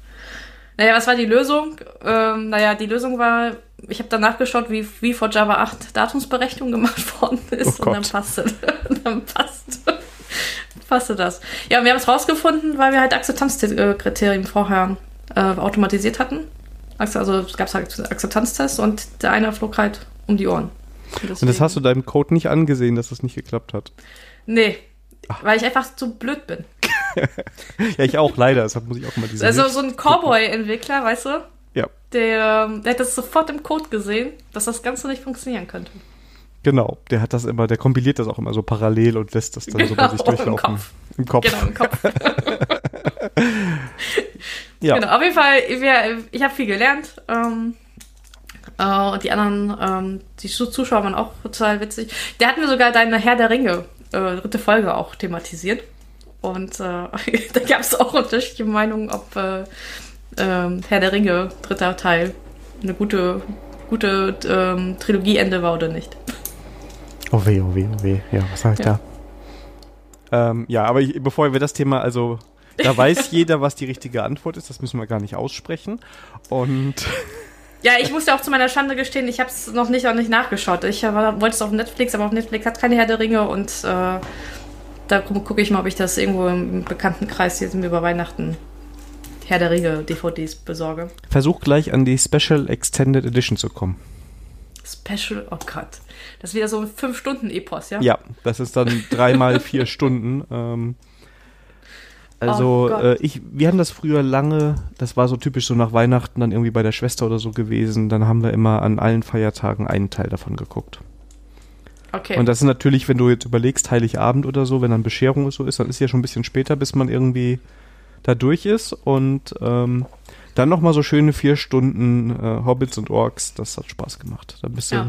Naja, was war die Lösung? Ähm, naja, die Lösung war, ich habe dann nachgeschaut, wie, wie vor Java 8 Datumsberechnung gemacht worden ist Oh und dann passte, dann passte, passte das. Ja, und wir haben es rausgefunden, weil wir halt Akzeptanzkriterien vorher äh, automatisiert hatten. Also es gab halt Akzeptanztests und der eine flog halt um die Ohren. Und das hast du deinem Code nicht angesehen, dass das nicht geklappt hat. Nee, Ach. weil ich einfach zu blöd bin. Ja, ich auch, leider. Deshalb muss ich auch mal diese. Also so ein Cowboy-Entwickler, weißt du? Ja, Der, der hat das sofort im Code gesehen, dass das Ganze nicht funktionieren könnte. genau. Der hat das immer, der kompiliert das auch immer so parallel und lässt das dann so bei Genau, sich im durchlaufen. Kopf. Im Kopf. Genau, im Kopf. Ja. Genau, auf jeden Fall, ich habe viel gelernt. Ähm, äh, und die anderen, ähm, die Zu- Zuschauer waren auch total witzig. Der hat mir sogar deine Herr der Ringe äh, dritte Folge auch thematisiert. Und äh, da gab es auch unterschiedliche Meinungen, ob äh, ähm, Herr der Ringe dritter Teil eine gute, gute ähm, Trilogieende war oder nicht. Oh weh, oh weh, oh weh. Ja, was sag ich Ja. da? Ähm, ja, aber ich, bevor wir das Thema, also da weiß jeder, was die richtige Antwort ist, das müssen wir gar nicht aussprechen. Und Ja, ich muss ja auch zu meiner Schande gestehen, ich habe es noch nicht, auch nicht nachgeschaut. Ich wollte es auf Netflix, aber auf Netflix hat keine Herr der Ringe und äh, da gu- gucke ich mal, ob ich das irgendwo im Bekanntenkreis jetzt mir über Weihnachten Herr der Ringe DVDs besorge. versuch gleich an die Special Extended Edition zu kommen. Special, oh Gott. Das ist wieder so ein 5-Stunden-Epos, ja? Ja, das ist dann dreimal vier Stunden. Ähm, also Oh äh, ich, wir haben das früher lange, das war so typisch so nach Weihnachten dann irgendwie bei der Schwester oder so gewesen. Dann haben wir immer an allen Feiertagen einen Teil davon geguckt. Okay. Und das ist natürlich, wenn du jetzt überlegst, Heiligabend oder so, wenn dann Bescherung so ist, dann ist ja schon ein bisschen später, bis man irgendwie da durch ist. Und ähm, dann nochmal so schöne vier Stunden äh, Hobbits und Orks, das hat Spaß gemacht. Da bist Ja.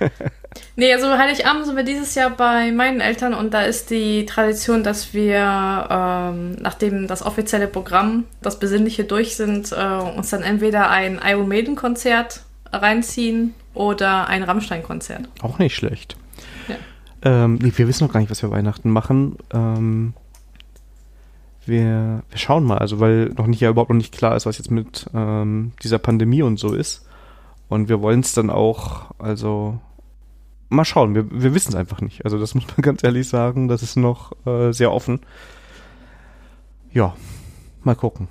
du. Nee, also Heiligabend sind wir dieses Jahr bei meinen Eltern und da ist die Tradition, dass wir, ähm, nachdem das offizielle Programm, das Besinnliche durch sind, äh, uns dann entweder ein Iron Maiden Konzert äh, reinziehen oder ein Rammstein-Konzert. Auch nicht schlecht. Ähm, nee, wir wissen noch gar nicht, was wir Weihnachten machen. Ähm, wir, wir schauen mal, also weil noch nicht ja überhaupt noch nicht klar ist, was jetzt mit ähm, dieser Pandemie und so ist. Und wir wollen es dann auch, also mal schauen, wir, wir wissen es einfach nicht. Also das muss man ganz ehrlich sagen, das ist noch äh, sehr offen. Ja, mal gucken.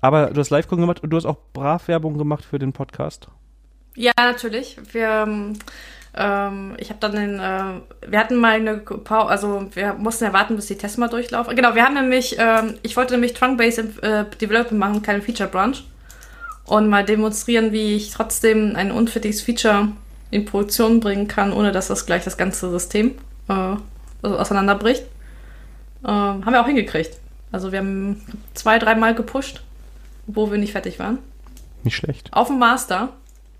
Aber du hast Live-Gucken gemacht und du hast auch brav Werbung gemacht für den Podcast. Ja, natürlich. Wir, ähm, ich habe dann den, äh, wir hatten mal eine Pause, also wir mussten ja warten, bis die Tests mal durchlaufen. Genau, wir haben nämlich, ähm, ich wollte nämlich Trunk-Based äh, Development machen, keine Feature-Branch. Und mal demonstrieren, wie ich trotzdem ein unfertiges Feature in Produktion bringen kann, ohne dass das gleich das ganze System äh, also auseinanderbricht. Äh, haben wir auch hingekriegt. Also wir haben zwei, dreimal gepusht, wo wir nicht fertig waren. Nicht schlecht. Auf dem Master.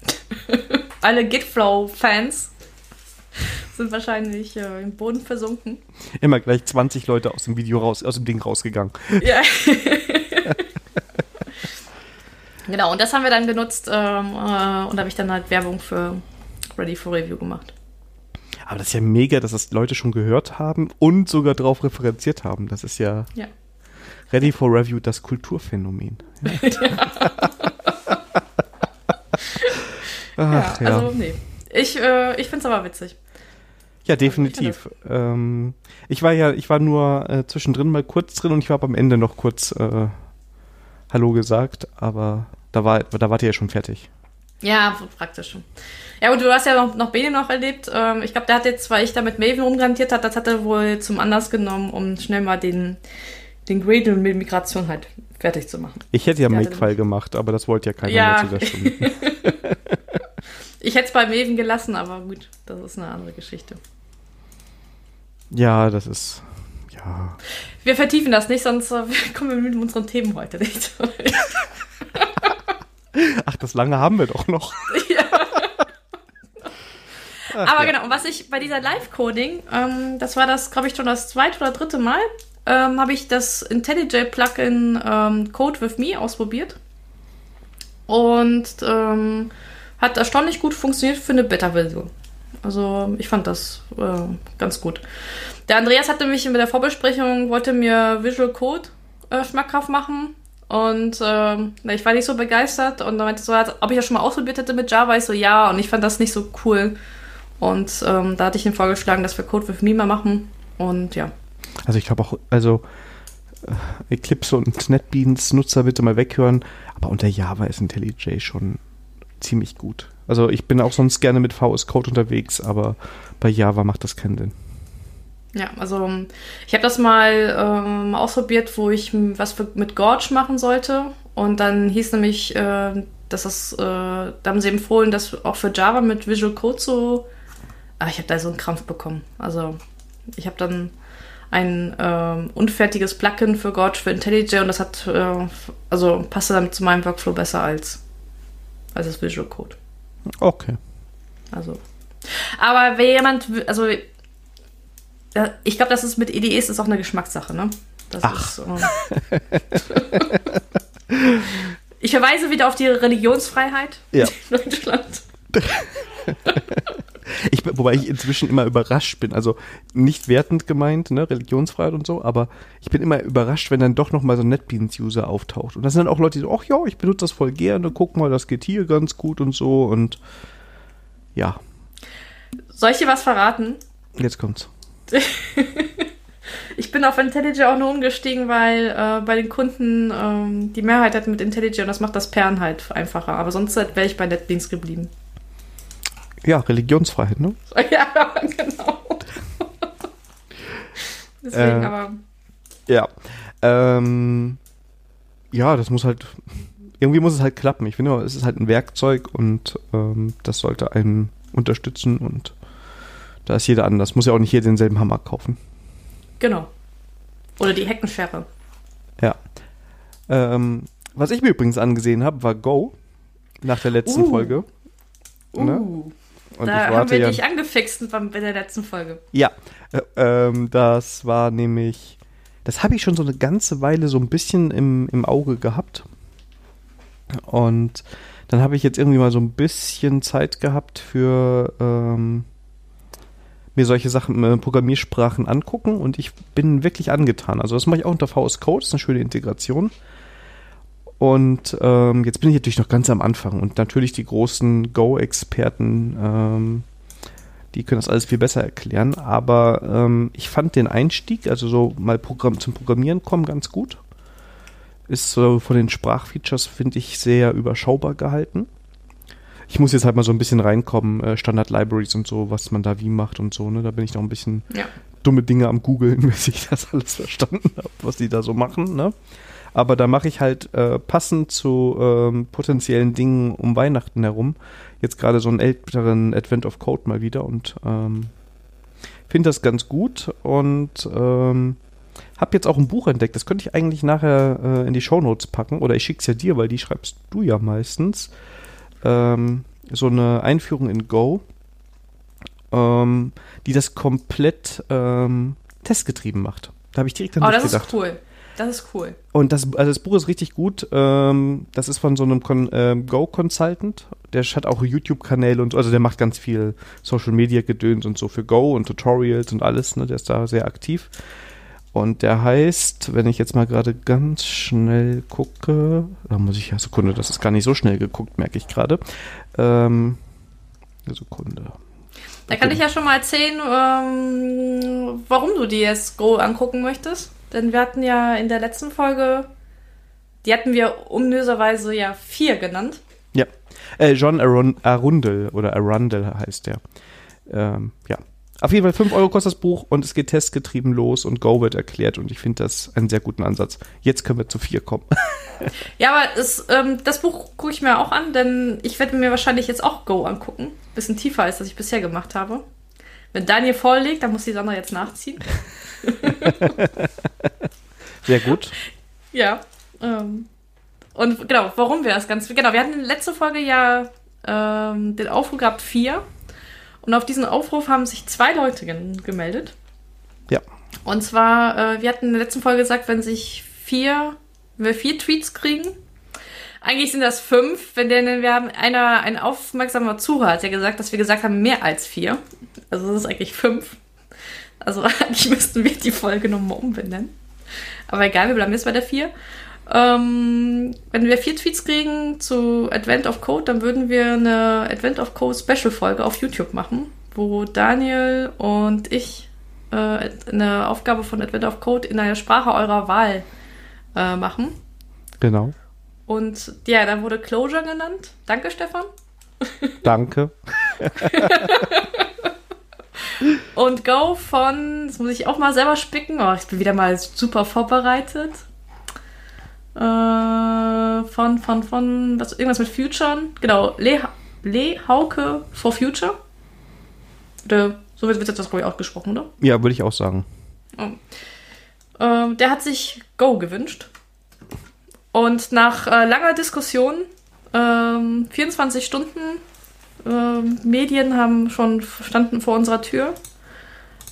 Alle Gitflow-Fans sind wahrscheinlich äh, im Boden versunken. Immer gleich 20 Leute aus dem Video raus, aus dem Ding rausgegangen. Ja. genau, und das haben wir dann genutzt ähm, äh, und habe ich dann halt Werbung für Ready for Review gemacht. Aber das ist ja mega, dass das Leute schon gehört haben und sogar darauf referenziert haben. Das ist ja, ja. Ready for Review, das Kulturphänomen. Ja. Ach, ja, ja, also nee. Ich, äh, ich finde es aber witzig. Ja, definitiv. Also ich, ähm, ich, war ja, ich war nur äh, zwischendrin mal kurz drin und ich habe am Ende noch kurz äh, Hallo gesagt, aber da war, da wart ihr ja schon fertig. Ja, praktisch schon. Ja, und du hast ja noch, noch Bene noch erlebt. Ähm, ich glaube, der hat jetzt, weil ich da mit Maven rumgarantiert hat, das hat er wohl zum Anlass genommen, um schnell mal den, den Gradle mit Migration halt fertig zu machen. Ich hätte ja Makefile gemacht, aber das wollte ja keiner ja. mehr zu der Stunde. ich hätte es bei Maven gelassen, aber gut, das ist eine andere Geschichte. Ja, das ist. Ja. Wir vertiefen das nicht, sonst äh, kommen wir mit unseren Themen heute nicht. Ach, das lange haben wir doch noch. Ja. Ach, Aber ja. genau, was ich bei dieser Live-Coding, ähm, das war das, glaube ich, schon das zweite oder dritte Mal, ähm, habe ich das IntelliJ-Plugin ähm, Code with Me ausprobiert. Und ähm, hat erstaunlich gut funktioniert für eine Beta-Version. Also ich fand das äh, ganz gut. Der Andreas hatte mich mit der Vorbesprechung, wollte mir Visual Code äh, schmackhaft machen. Und ähm, ich war nicht so begeistert und dann meinte so, ob ich das schon mal ausprobiert hätte mit Java. Ich so, ja, und ich fand das nicht so cool. Und ähm, da hatte ich ihm vorgeschlagen, dass wir Code with Me mal machen. Und ja. Also ich glaube auch, also äh, Eclipse und NetBeans Nutzer bitte mal weghören, aber unter Java ist IntelliJ schon ziemlich gut. Also ich bin auch sonst gerne mit VS Code unterwegs, aber bei Java macht das keinen Sinn. Ja, also ich habe das mal ähm, ausprobiert, wo ich was für, mit Gorge machen sollte. Und dann hieß nämlich, äh, dass das, äh, da haben sie empfohlen, das auch für Java mit Visual Code so. Ah, ich habe da so einen Krampf bekommen. Also ich habe dann ein ähm, unfertiges Plugin für Gorge für IntelliJ und das hat, äh, also passte dann zu meinem Workflow besser als, als das Visual Code. Okay. Also. Aber wenn jemand, also ich glaube, das ist mit EDEs ist auch eine Geschmackssache, ne? Das Ach. Ist, ähm, ich verweise wieder auf die Religionsfreiheit ja. in Deutschland. ich, wobei ich inzwischen immer überrascht bin, also nicht wertend gemeint, ne, Religionsfreiheit und so, aber ich bin immer überrascht, wenn dann doch nochmal so ein NetBeans-User auftaucht. Und das sind dann auch Leute, die so, ach ja, ich benutze das voll gerne, guck mal, das geht hier ganz gut und so und ja. Soll ich dir was verraten? Jetzt kommt's. ich bin auf IntelliJ auch nur umgestiegen, weil äh, bei den Kunden ähm, die Mehrheit hat mit IntelliJ und das macht das Pairen halt einfacher. Aber sonst wäre ich bei NetBeans geblieben. Ja, Religionsfreiheit, ne? Ja, genau. Deswegen äh, aber. Ja. Ähm, ja, das muss halt. Irgendwie muss es halt klappen. Ich finde, es ist halt ein Werkzeug und ähm, das sollte einen unterstützen und da ist jeder anders. Muss ja auch nicht jeder denselben Hammer kaufen. Genau. Oder die Heckenschere. Ja. Ähm, was ich mir übrigens angesehen habe, war Go. Nach der letzten uh. Folge. Uh. Ne? Und da haben wir ja, dich angefixt bei der letzten Folge. Ja. Äh, ähm, das war nämlich. Das habe ich schon so eine ganze Weile so ein bisschen im, im Auge gehabt. Und Dann habe ich jetzt irgendwie mal so ein bisschen Zeit gehabt für ähm, mir solche Sachen, äh, Programmiersprachen angucken und ich bin wirklich angetan. Also das mache ich auch unter VS Code, das ist eine schöne Integration. Und ähm, jetzt bin ich natürlich noch ganz am Anfang und natürlich die großen Go-Experten, ähm, die können das alles viel besser erklären. Aber ähm, ich fand den Einstieg, also so mal Programm zum Programmieren kommen, ganz gut. Ist so von den Sprachfeatures, finde ich, sehr überschaubar gehalten. Ich muss jetzt halt mal so ein bisschen reinkommen, äh, Standard-Libraries und so, was man da wie macht und so, ne? Da bin ich noch ein bisschen Ja. dumme Dinge am googeln, bis ich das alles verstanden habe, was die da so machen, ne? Aber da mache ich halt äh, passend zu ähm, potenziellen Dingen um Weihnachten herum jetzt gerade so einen älteren Advent of Code mal wieder und ähm, finde das ganz gut und ähm, habe jetzt auch ein Buch entdeckt. Das könnte ich eigentlich nachher äh, in die Shownotes packen oder ich schicke es ja dir, weil die schreibst du ja meistens. Ähm, so eine Einführung in Go, ähm, die das komplett ähm, testgetrieben macht. Da habe ich direkt an Oh, dich das gedacht. ist cool. Das ist cool. Und das, also das Buch ist richtig gut. Ähm, das ist von so einem ähm, Go-Consultant. Der hat auch YouTube-Kanäle und so. Also der macht ganz viel Social-Media-Gedöns und so für Go und Tutorials und alles. Ne? Der ist da sehr aktiv. Und der heißt, wenn ich jetzt mal gerade ganz schnell gucke, da muss ich ja Sekunde, das ist gar nicht so schnell geguckt, merke ich gerade. Ähm, eine Sekunde. Da kann ich ja schon mal erzählen, ähm, warum du dir jetzt Go angucken möchtest. Denn wir hatten ja in der letzten Folge, die hatten wir unnöserweise ja vier genannt. Ja. Äh, John Arun Arundel oder Arundel heißt der. Ähm, ja. Auf jeden Fall 5 Euro kostet das Buch und es geht testgetrieben los und Go wird erklärt und ich finde das einen sehr guten Ansatz. Jetzt können wir zu vier kommen. Ja, aber es, ähm, das Buch gucke ich mir auch an, denn ich werde mir wahrscheinlich jetzt auch Go angucken. Bisschen tiefer, als das ich bisher gemacht habe. Wenn Daniel vorlegt, dann muss die Sandra jetzt nachziehen. Sehr gut. Ja. Ähm, und genau, warum wir das Ganze. Genau, wir hatten in der letzten Folge ja ähm, den Aufruf gehabt, vier. Und auf diesen Aufruf haben sich zwei Leute gemeldet. Ja. Und zwar, äh, wir hatten in der letzten Folge gesagt, wenn sich vier, wenn wir vier Tweets kriegen, eigentlich sind das fünf, wenn denn wir haben einer, ein aufmerksamer Zuhörer hat ja gesagt, dass wir gesagt haben, mehr als vier. Also das ist eigentlich fünf. Also eigentlich müssten wir die Folge nochmal umbenennen. Aber egal, wir bleiben jetzt bei der vier. Ähm, wenn wir vier Tweets kriegen zu Advent of Code, dann würden wir eine Advent of Code Special Folge auf YouTube machen, wo Daniel und ich äh, eine Aufgabe von Advent of Code in einer Sprache eurer Wahl äh, machen. Genau. Und ja, da wurde Closure genannt. Danke, Stefan. Danke. Und Go von, das muss ich auch mal selber spicken. Oh, ich bin wieder mal super vorbereitet. Äh, von, von, von, was, irgendwas mit Future. Genau, Le, Le Hauke for Future. Oder, so wird, jetzt das, glaube ich, ausgesprochen, oder? Ja, würde ich auch sagen. Ähm, der hat sich Go gewünscht. Und nach äh, langer Diskussion, ähm, 24 Stunden, ähm, Medien haben schon standen vor unserer Tür,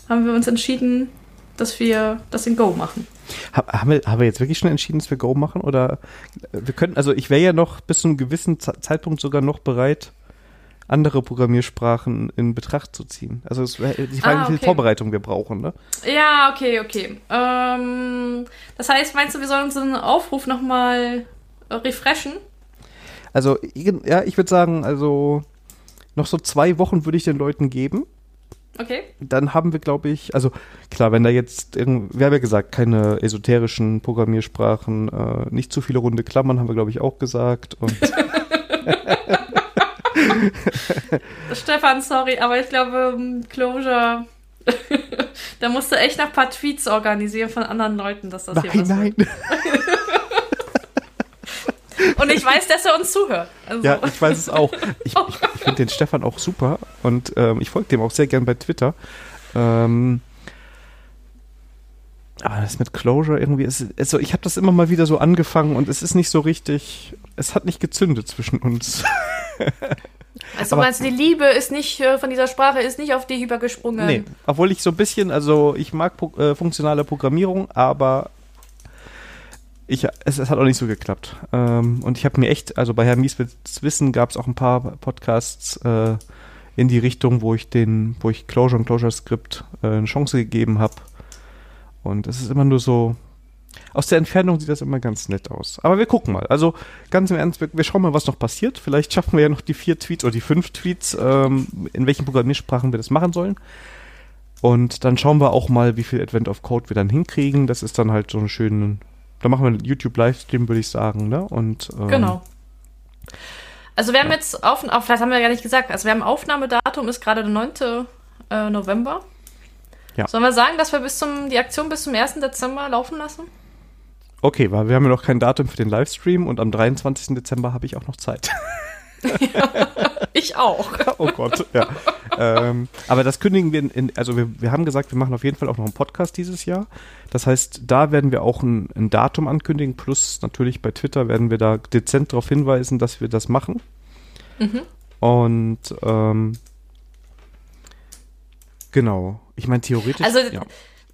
haben wir uns entschieden, dass wir das in Go machen. Ha- Haben wir, haben wir jetzt wirklich schon entschieden, dass wir Go machen? Oder äh, wir könnten, also ich wäre ja noch bis zu einem gewissen Ze- Zeitpunkt sogar noch bereit, andere Programmiersprachen in Betracht zu ziehen. Also es die Frage, Ah, wie viel. Vorbereitung wir brauchen, ne? Ja, okay, okay. Ähm, das heißt, meinst du, wir sollen unseren Aufruf nochmal äh, refreshen? Also, ja, ich würde sagen, also noch so zwei Wochen würde ich den Leuten geben. Okay. Dann haben wir, glaube ich, also klar, wenn da jetzt, wir haben ja gesagt, keine esoterischen Programmiersprachen, äh, nicht zu viele runde Klammern, haben wir, glaube ich, auch gesagt. Und Stefan, sorry, aber ich glaube, ähm, Closure. da musst du echt noch ein paar Tweets organisieren von anderen Leuten, dass das hier nein, was nein. wird. Und ich weiß, dass er uns zuhört. Also, Ja, ich weiß es auch. Ich, ich, ich finde den Stefan auch super und ähm, ich folge dem auch sehr gern bei Twitter. Ähm, aber das mit Closure irgendwie ist, also ich habe das immer mal wieder so angefangen und es ist nicht so richtig, es hat nicht gezündet zwischen uns. Also aber- meinst du, die Liebe ist nicht äh, von dieser Sprache ist nicht auf dich übergesprungen? Nee, obwohl ich so ein bisschen, also ich mag äh, funktionale Programmierung, aber ich, es, es, hat auch nicht so geklappt. Ähm, und ich habe mir echt, also bei Herr Mies Wissen gab es auch ein paar Podcasts äh, in die Richtung, wo ich den, wo ich Closure und Closure Script äh, eine Chance gegeben habe. Und es ist immer nur so, aus der Entfernung sieht das immer ganz nett aus. Aber wir gucken mal. Also ganz im Ernst, wir, wir schauen mal, was noch passiert. Vielleicht schaffen wir ja noch die vier Tweets oder die fünf Tweets, ähm, in welchen Programmiersprachen wir das machen sollen. Und dann schauen wir auch mal, wie viel Advent of Code wir dann hinkriegen. Das ist dann halt so ein schönen, da machen wir einen YouTube-Livestream, würde ich sagen, ne? Und ähm, genau. Also wir haben ja. jetzt auf, auf, das haben wir ja gar nicht gesagt. Also wir haben Aufnahmedatum ist gerade der 9. Äh, November. Ja. Sollen wir sagen, dass wir bis zum, die Aktion bis zum 1. Dezember laufen lassen? Okay, weil wir haben ja noch kein Datum für den Livestream und am 23. Dezember habe ich auch noch Zeit. ja, ich auch. Oh Gott, ja. ähm, aber das kündigen wir in, also wir, wir haben gesagt, wir machen auf jeden Fall auch noch einen Podcast dieses Jahr. Das heißt, da werden wir auch ein, ein Datum ankündigen, plus natürlich bei Twitter werden wir da dezent darauf hinweisen, dass wir das machen. Mhm. Und ähm, genau. Ich meine, theoretisch. Also ja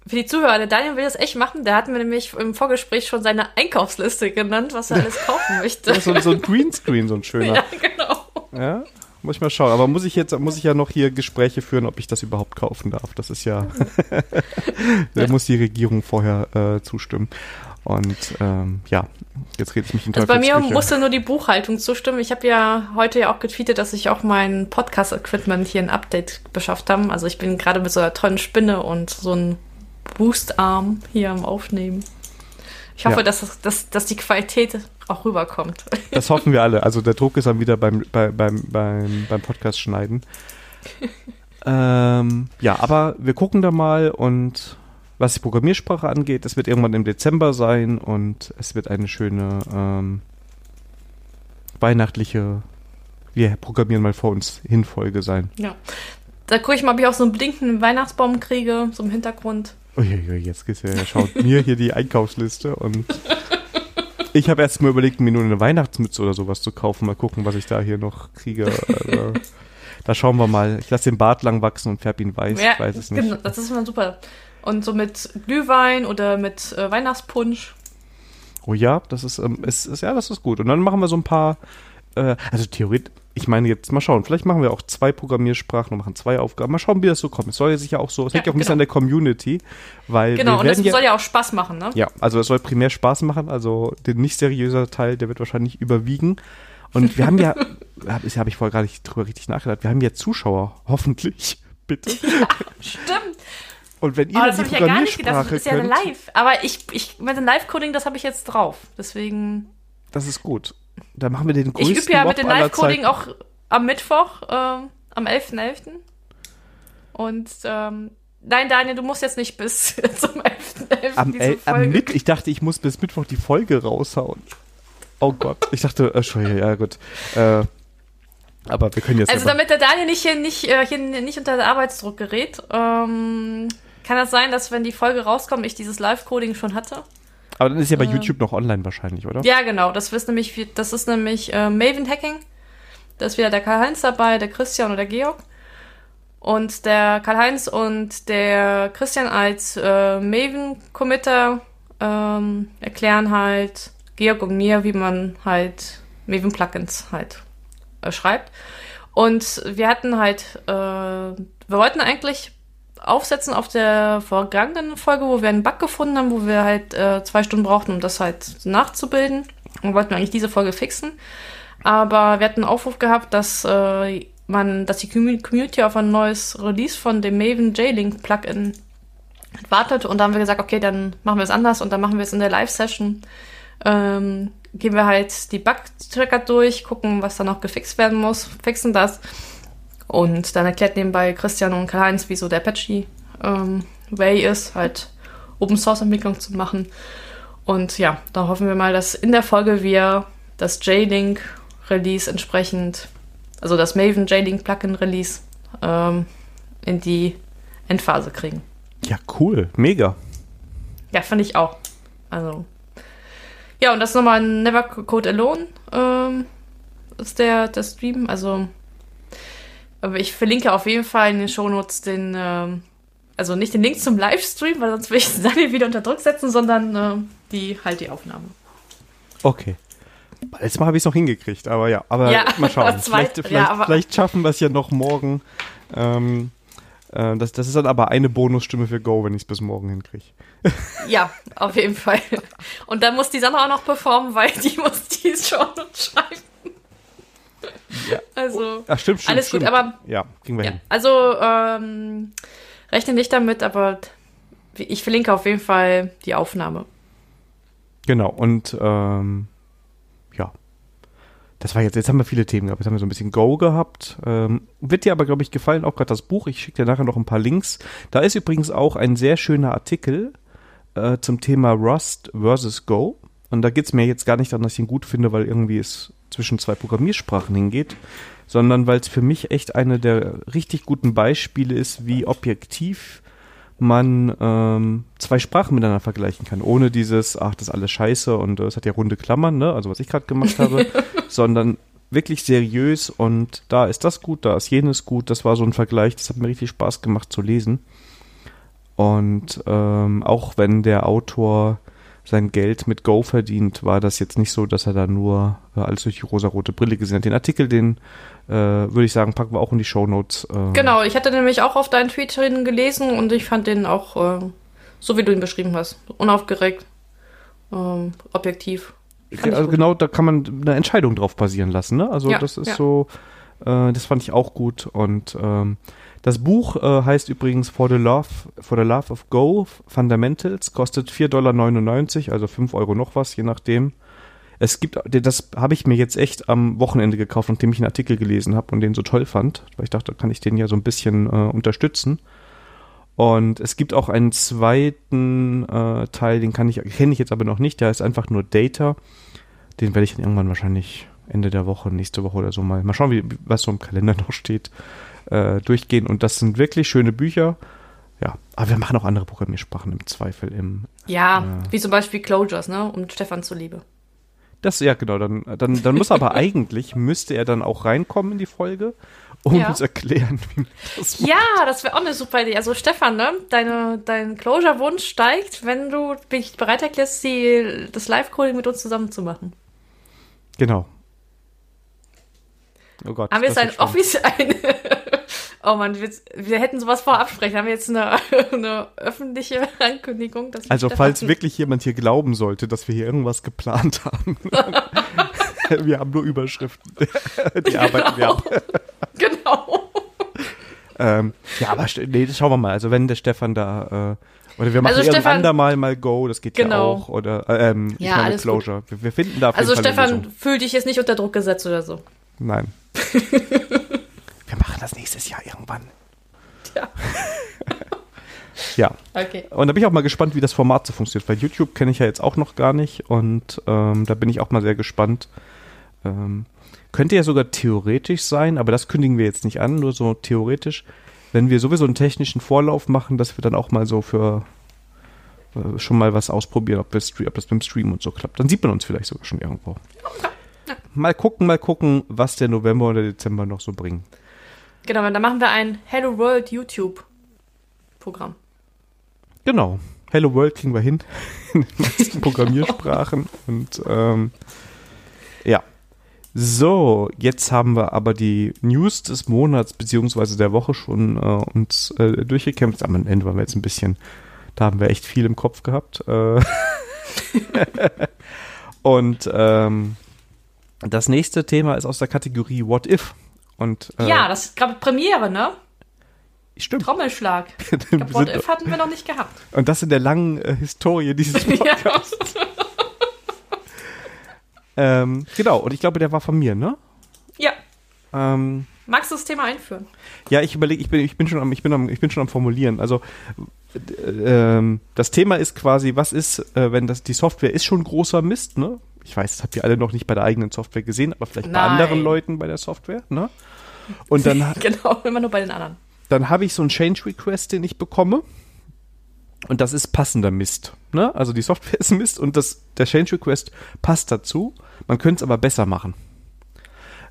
für die Zuhörer, der Daniel will das echt machen. Der hat mir nämlich im Vorgespräch schon seine Einkaufsliste genannt, was er alles kaufen möchte. So, so ein Greenscreen, so ein schöner. Ja, genau. Ja, muss ich mal schauen. Aber muss ich jetzt, muss ich ja noch hier Gespräche führen, ob ich das überhaupt kaufen darf. Das ist ja, da muss die Regierung vorher äh, zustimmen. Und ähm, ja, jetzt rede ich mich in also Bei mir musste nur die Buchhaltung zustimmen. Ich habe ja heute ja auch getweetet, dass ich auch mein Podcast-Equipment hier ein Update beschafft habe. Also ich bin gerade mit so einer tollen Spinne und so ein Boostarm hier am Aufnehmen. Ich hoffe, ja. dass, dass, dass die Qualität auch rüberkommt. Das hoffen wir alle. Also der Druck ist dann wieder beim, bei, beim, beim, beim Podcast schneiden. ähm, ja, aber wir gucken da mal und was die Programmiersprache angeht, es wird irgendwann im Dezember sein und es wird eine schöne ähm, weihnachtliche wir programmieren mal vor uns hin Folge sein. Ja. Da gucke ich mal, ob ich auch so einen blinkenden Weihnachtsbaum kriege, so im Hintergrund. Uiuiui, jetzt geht's ja, schaut mir hier die Einkaufsliste und ich habe erst mal überlegt, mir nur eine Weihnachtsmütze oder sowas zu kaufen. Mal gucken, was ich da hier noch kriege. Also, da schauen wir mal. Ich lasse den Bart lang wachsen und färbe ihn weiß. Ja, ich weiß es nicht. Genau, das ist immer super. Und so mit Glühwein oder mit äh, Weihnachtspunsch. Oh ja, das ist, ähm, ist, ist, ja, das ist gut. Und dann machen wir so ein paar, äh, also theoretisch, ich meine jetzt mal schauen, vielleicht machen wir auch zwei Programmiersprachen und machen zwei Aufgaben. Mal schauen, wie das so kommt. Es soll ja sicher auch so, es ja, hängt ja auch ein bisschen genau. an der Community, weil Genau, und es ja, soll ja auch Spaß machen, ne? Ja, also es soll primär Spaß machen, also der nicht seriöse Teil, der wird wahrscheinlich überwiegen. Und wir haben ja, habe hab ich vorher gar nicht drüber richtig nachgedacht, wir haben ja Zuschauer, hoffentlich, bitte. Ja, stimmt. Und wenn ihr oh, das die Programmiersprache ja gar nicht gedacht, das ist ja live. Aber ich, ich dem Live-Coding, das habe ich jetzt drauf. Deswegen. Das ist gut. Da machen wir den größten Ich übe ja mit dem Live-Coding auch am Mittwoch, ähm, am 11.11. .11. Und ähm, nein, Daniel, du musst jetzt nicht bis zum 11.11. Am, El am Mit ich dachte, ich muss bis Mittwoch die Folge raushauen. Oh Gott. Ich dachte, äh, schon, ja, gut. Äh, aber wir können jetzt. Also, damit der Daniel nicht hier, nicht, äh, hier nicht unter Arbeitsdruck gerät, ähm, kann das sein, dass wenn die Folge rauskommt, ich dieses Live-Coding schon hatte? Aber dann ist ja bei äh, YouTube noch online wahrscheinlich, oder? Ja, genau. Das ist nämlich, das ist nämlich äh, Maven Hacking. Da ist wieder der Karl-Heinz dabei, der Christian und der Georg. Und der Karl-Heinz und der Christian als äh, Maven-Committer ähm, erklären halt Georg und mir, wie man halt Maven-Plugins halt äh, schreibt. Und wir hatten halt, äh, wir wollten eigentlich aufsetzen auf der vergangenen Folge, wo wir einen Bug gefunden haben, wo wir halt äh, zwei Stunden brauchten, um das halt nachzubilden. Und wollten eigentlich diese Folge fixen. Aber wir hatten einen Aufruf gehabt, dass äh, man, dass die Community auf ein neues Release von dem Maven J-Link Plugin wartet. Und da haben wir gesagt, okay, dann machen wir es anders und dann machen wir es in der Live-Session. Ähm, gehen wir halt die Bug-Tracker durch, gucken, was da noch gefixt werden muss, fixen das und dann erklärt nebenbei Christian und Karl-Heinz, wieso der Apache ähm, Way ist, halt Open Source Entwicklung zu machen. Und ja, da hoffen wir mal, dass in der Folge wir das J-Link Release entsprechend, also das Maven J-Link Plugin Release ähm, in die Endphase kriegen. Ja, cool, mega. Ja, finde ich auch. Also ja, und das ist nochmal ein Never Code Alone ähm, ist der, der Stream. Also aber ich verlinke auf jeden Fall in den Shownotes den, ähm, also nicht den Link zum Livestream, weil sonst will ich Daniel wieder unter Druck setzen, sondern äh, die halt die Aufnahme. Okay. Letztes Mal habe ich es noch hingekriegt, aber ja, aber ja, mal schauen. Vielleicht, vielleicht, ja, vielleicht, schaffen wir es ja noch morgen. Ähm, äh, das, das ist dann aber eine Bonusstimme für Go, wenn ich es bis morgen hinkriege. Ja, auf jeden Fall. Und dann muss die Sandra auch noch performen, weil die muss die schon schreiben. Ja. Also, Ach, stimmt, stimmt, alles stimmt. gut, aber ja, kriegen wir ja, hin. Also ähm, rechne nicht damit, aber ich verlinke auf jeden Fall die Aufnahme. Genau, und ähm, ja. Das war jetzt, jetzt haben wir viele Themen gehabt. Jetzt haben wir so ein bisschen Go gehabt. Ähm, wird dir aber, glaube ich, gefallen, auch gerade das Buch. Ich schicke dir nachher noch ein paar Links. Da ist übrigens auch ein sehr schöner Artikel äh, zum Thema Rust versus Go. Und da geht es mir jetzt gar nicht darum, dass ich ihn gut finde, weil irgendwie es zwischen zwei Programmiersprachen hingeht, sondern weil es für mich echt eine der richtig guten Beispiele ist, wie objektiv man ähm, zwei Sprachen miteinander vergleichen kann, ohne dieses, ach, das ist alles scheiße und es äh, hat ja runde Klammern, ne? also was ich gerade gemacht habe, sondern wirklich seriös und da ist das gut, da ist jenes gut. Das war so ein Vergleich, das hat mir richtig Spaß gemacht zu lesen. Und ähm, auch wenn der Autor sein Geld mit Go verdient, war das jetzt nicht so, dass er da nur äh, alles durch die rosarote Brille gesehen hat. Den Artikel, den äh, würde ich sagen, packen wir auch in die Show Notes. Äh. Genau, ich hatte nämlich auch auf deinen Tweet gelesen und ich fand den auch äh, so, wie du ihn beschrieben hast, unaufgeregt, ähm, objektiv. also genau, da kann man eine Entscheidung drauf basieren lassen. Ne? Also ja, das ist ja. so, äh, das fand ich auch gut und ähm, das Buch äh, heißt übrigens For the Love, For the Love of Go Fundamentals, kostet 4,99 Dollar, also 5 Euro noch was, je nachdem. Es gibt, das habe ich mir jetzt echt am Wochenende gekauft, nachdem ich einen Artikel gelesen habe und den so toll fand, weil ich dachte, da kann ich den ja so ein bisschen äh, unterstützen. Und es gibt auch einen zweiten äh, Teil, den kann ich, kenne ich jetzt aber noch nicht, der heißt einfach nur Data. Den werde ich dann irgendwann wahrscheinlich Ende der Woche, nächste Woche oder so mal, mal schauen, wie, was so im Kalender noch steht, äh, durchgehen. Und das sind wirklich schöne Bücher. Ja, aber wir machen auch andere Programmiersprachen im Zweifel im. Ja, äh, wie zum Beispiel Closures, ne? Um Stefan zuliebe. Das, ja, genau. Dann, dann, dann muss aber eigentlich, müsste er dann auch reinkommen in die Folge, um ja. uns erklären, wie man das macht. Ja, das wäre auch eine super Idee. Also Stefan, ne? Deine, dein Closure-Wunsch steigt, wenn du dich bereit erklärst, die, das Live-Coding mit uns zusammen zu machen. Genau. Oh Gott. Haben wir jetzt ein Office, ein, oh man, wir, wir, hätten sowas vorab sprechen. Haben wir jetzt eine, eine öffentliche Ankündigung? also falls wirklich jemand hier glauben sollte, dass wir hier irgendwas geplant haben. wir haben nur Überschriften. Die genau. arbeiten wir ab. genau. ähm, ja, aber nee, schauen wir mal. Also wenn der Stefan da äh, oder wir machen also irgendwann da mal mal Go, das geht genau. ja auch. Oder ähm, ja, ich meine Closure. Wir, wir, finden da Also Stefan, fühl dich jetzt nicht unter Druck gesetzt oder so. Nein. wir machen das nächstes Jahr irgendwann. Ja. ja. Okay. Und da bin ich auch mal gespannt, wie das Format so funktioniert. Weil YouTube kenne ich ja jetzt auch noch gar nicht und ähm, da bin ich auch mal sehr gespannt. Ähm, könnte ja sogar theoretisch sein, aber das kündigen wir jetzt nicht an, nur so theoretisch, wenn wir sowieso einen technischen Vorlauf machen, dass wir dann auch mal so für äh, schon mal was ausprobieren, ob, ob das beim Stream und so klappt. Dann sieht man uns vielleicht sogar schon irgendwo. Mal gucken, mal gucken, was der November oder Dezember noch so bringen. Genau, dann machen wir ein Hello World YouTube Programm. Genau. Hello World kriegen wir hin in den meisten Programmiersprachen und ähm, ja, so, jetzt haben wir aber die News des Monats beziehungsweise der Woche schon äh, uns äh, durchgekämpft. Am Ende waren wir jetzt ein bisschen, da haben wir echt viel im Kopf gehabt. Äh und ähm, das nächste Thema ist aus der Kategorie What If. Und, äh, ja, das ist gerade Premiere, ne? Stimmt. Trommelschlag. Glaub, What If hatten wir noch nicht gehabt. Und das in der langen äh, Historie dieses Podcasts. Ähm, genau, und ich glaube, der war von mir, ne? Ja. Ähm, Magst du das Thema einführen? Ja, ich überlege, ich bin, ich bin schon am, ich bin am, ich bin schon am Formulieren. Also ähm, das Thema ist quasi, was ist, äh, wenn das die Software ist schon großer Mist, ne? Ich weiß, das habt ihr alle noch nicht bei der eigenen Software gesehen, aber vielleicht Nein. bei anderen Leuten bei der Software, ne? Und dann genau, immer nur bei den anderen. Dann habe ich so einen Change Request, den ich bekomme und das ist passender Mist. Ne? Also die Software ist Mist und das, der Change Request passt dazu. Man könnte es aber besser machen.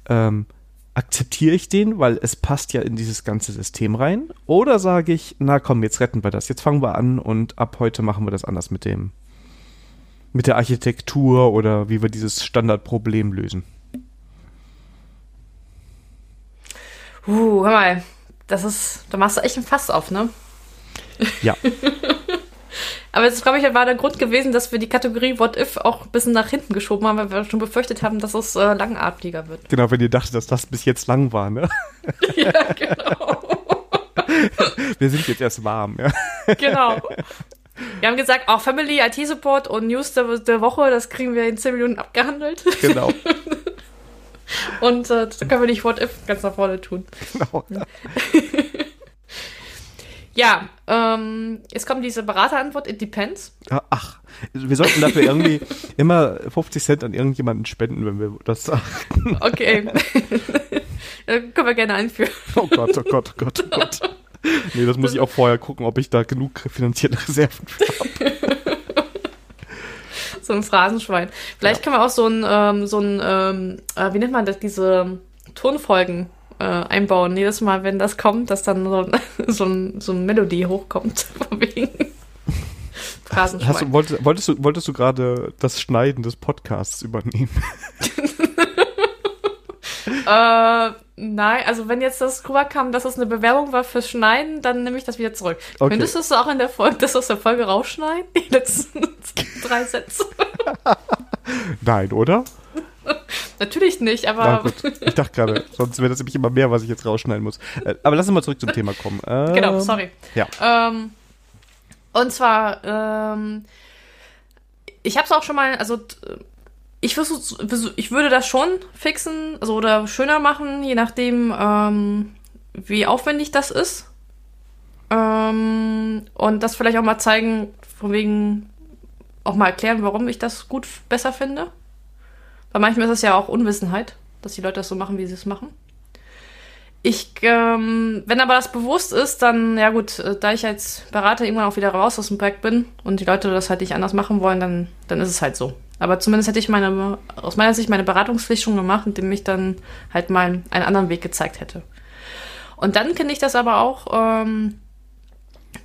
Ähm, akzeptiere ich den, weil es passt ja in dieses ganze System rein? Oder sage ich, na komm, jetzt retten wir das. Jetzt fangen wir an und ab heute machen wir das anders mit dem mit der Architektur oder wie wir dieses Standardproblem lösen. Uh, hör mal, das ist, da machst du echt ein Fass auf, ne? Ja. Aber das, glaube ich, war der Grund gewesen, dass wir die Kategorie What If auch ein bisschen nach hinten geschoben haben, weil wir schon befürchtet haben, dass es äh, langatmiger wird. Genau, wenn ihr dachtet, dass das bis jetzt lang war, ne? ja, genau. wir sind jetzt erst warm, ja. Genau. Wir haben gesagt, auch Family, IT-Support und News der, der, Woche, das kriegen wir in 10 Minuten abgehandelt. Genau. und äh, da können wir nicht What If ganz nach vorne tun. Genau. Ja. Ja, ähm, jetzt kommt diese Beraterantwort, it depends. Ach, wir sollten dafür irgendwie immer 50 Cent an irgendjemanden spenden, wenn wir das sagen. Okay. können wir gerne einführen. Oh Gott, oh Gott, oh Gott, oh Gott. Nee, das muss ich auch vorher gucken, ob ich da genug finanzielle Reserven habe. so ein Phrasenschwein. Vielleicht ja. können wir auch so ein, ähm, so ein, ähm, äh, wie nennt man das, diese Tonfolgen äh, einbauen. Jedes Mal, wenn das kommt, dass dann so, so, ein, so ein Melodie hochkommt. Wegen. Hast, wolltest, wolltest du, wolltest du gerade das Schneiden des Podcasts übernehmen? äh, nein, also wenn jetzt das rüberkam, dass es eine Bewerbung war fürs Schneiden, dann nehme ich das wieder zurück. Okay. Könntest du es auch in der Folge, das aus der Folge rausschneiden? Die letzten drei Sätze. nein, oder? Natürlich nicht, aber. Gut. Ich dachte gerade, sonst wäre das nämlich immer mehr, was ich jetzt rausschneiden muss. Äh, aber lass uns mal zurück zum Thema kommen. Ähm, genau, sorry. Ja. Ähm, und zwar, ähm, ich habe es auch schon mal, also ich, versuch, ich würde das schon fixen, also oder schöner machen, je nachdem, ähm, wie aufwendig das ist. Ähm, und das vielleicht auch mal zeigen, von wegen auch mal erklären, warum ich das gut besser finde. Weil manchmal ist es ja auch Unwissenheit, dass die Leute das so machen, wie sie es machen. Ich, ähm, wenn aber das bewusst ist, dann, ja gut, äh, da ich als Berater irgendwann auch wieder raus aus dem Projekt bin und die Leute das halt nicht anders machen wollen, dann, dann ist es halt so. Aber zumindest hätte ich meine, aus meiner Sicht meine Beratungspflicht schon gemacht, indem ich dann halt mal einen anderen Weg gezeigt hätte. Und dann kenne ich das aber auch, ähm,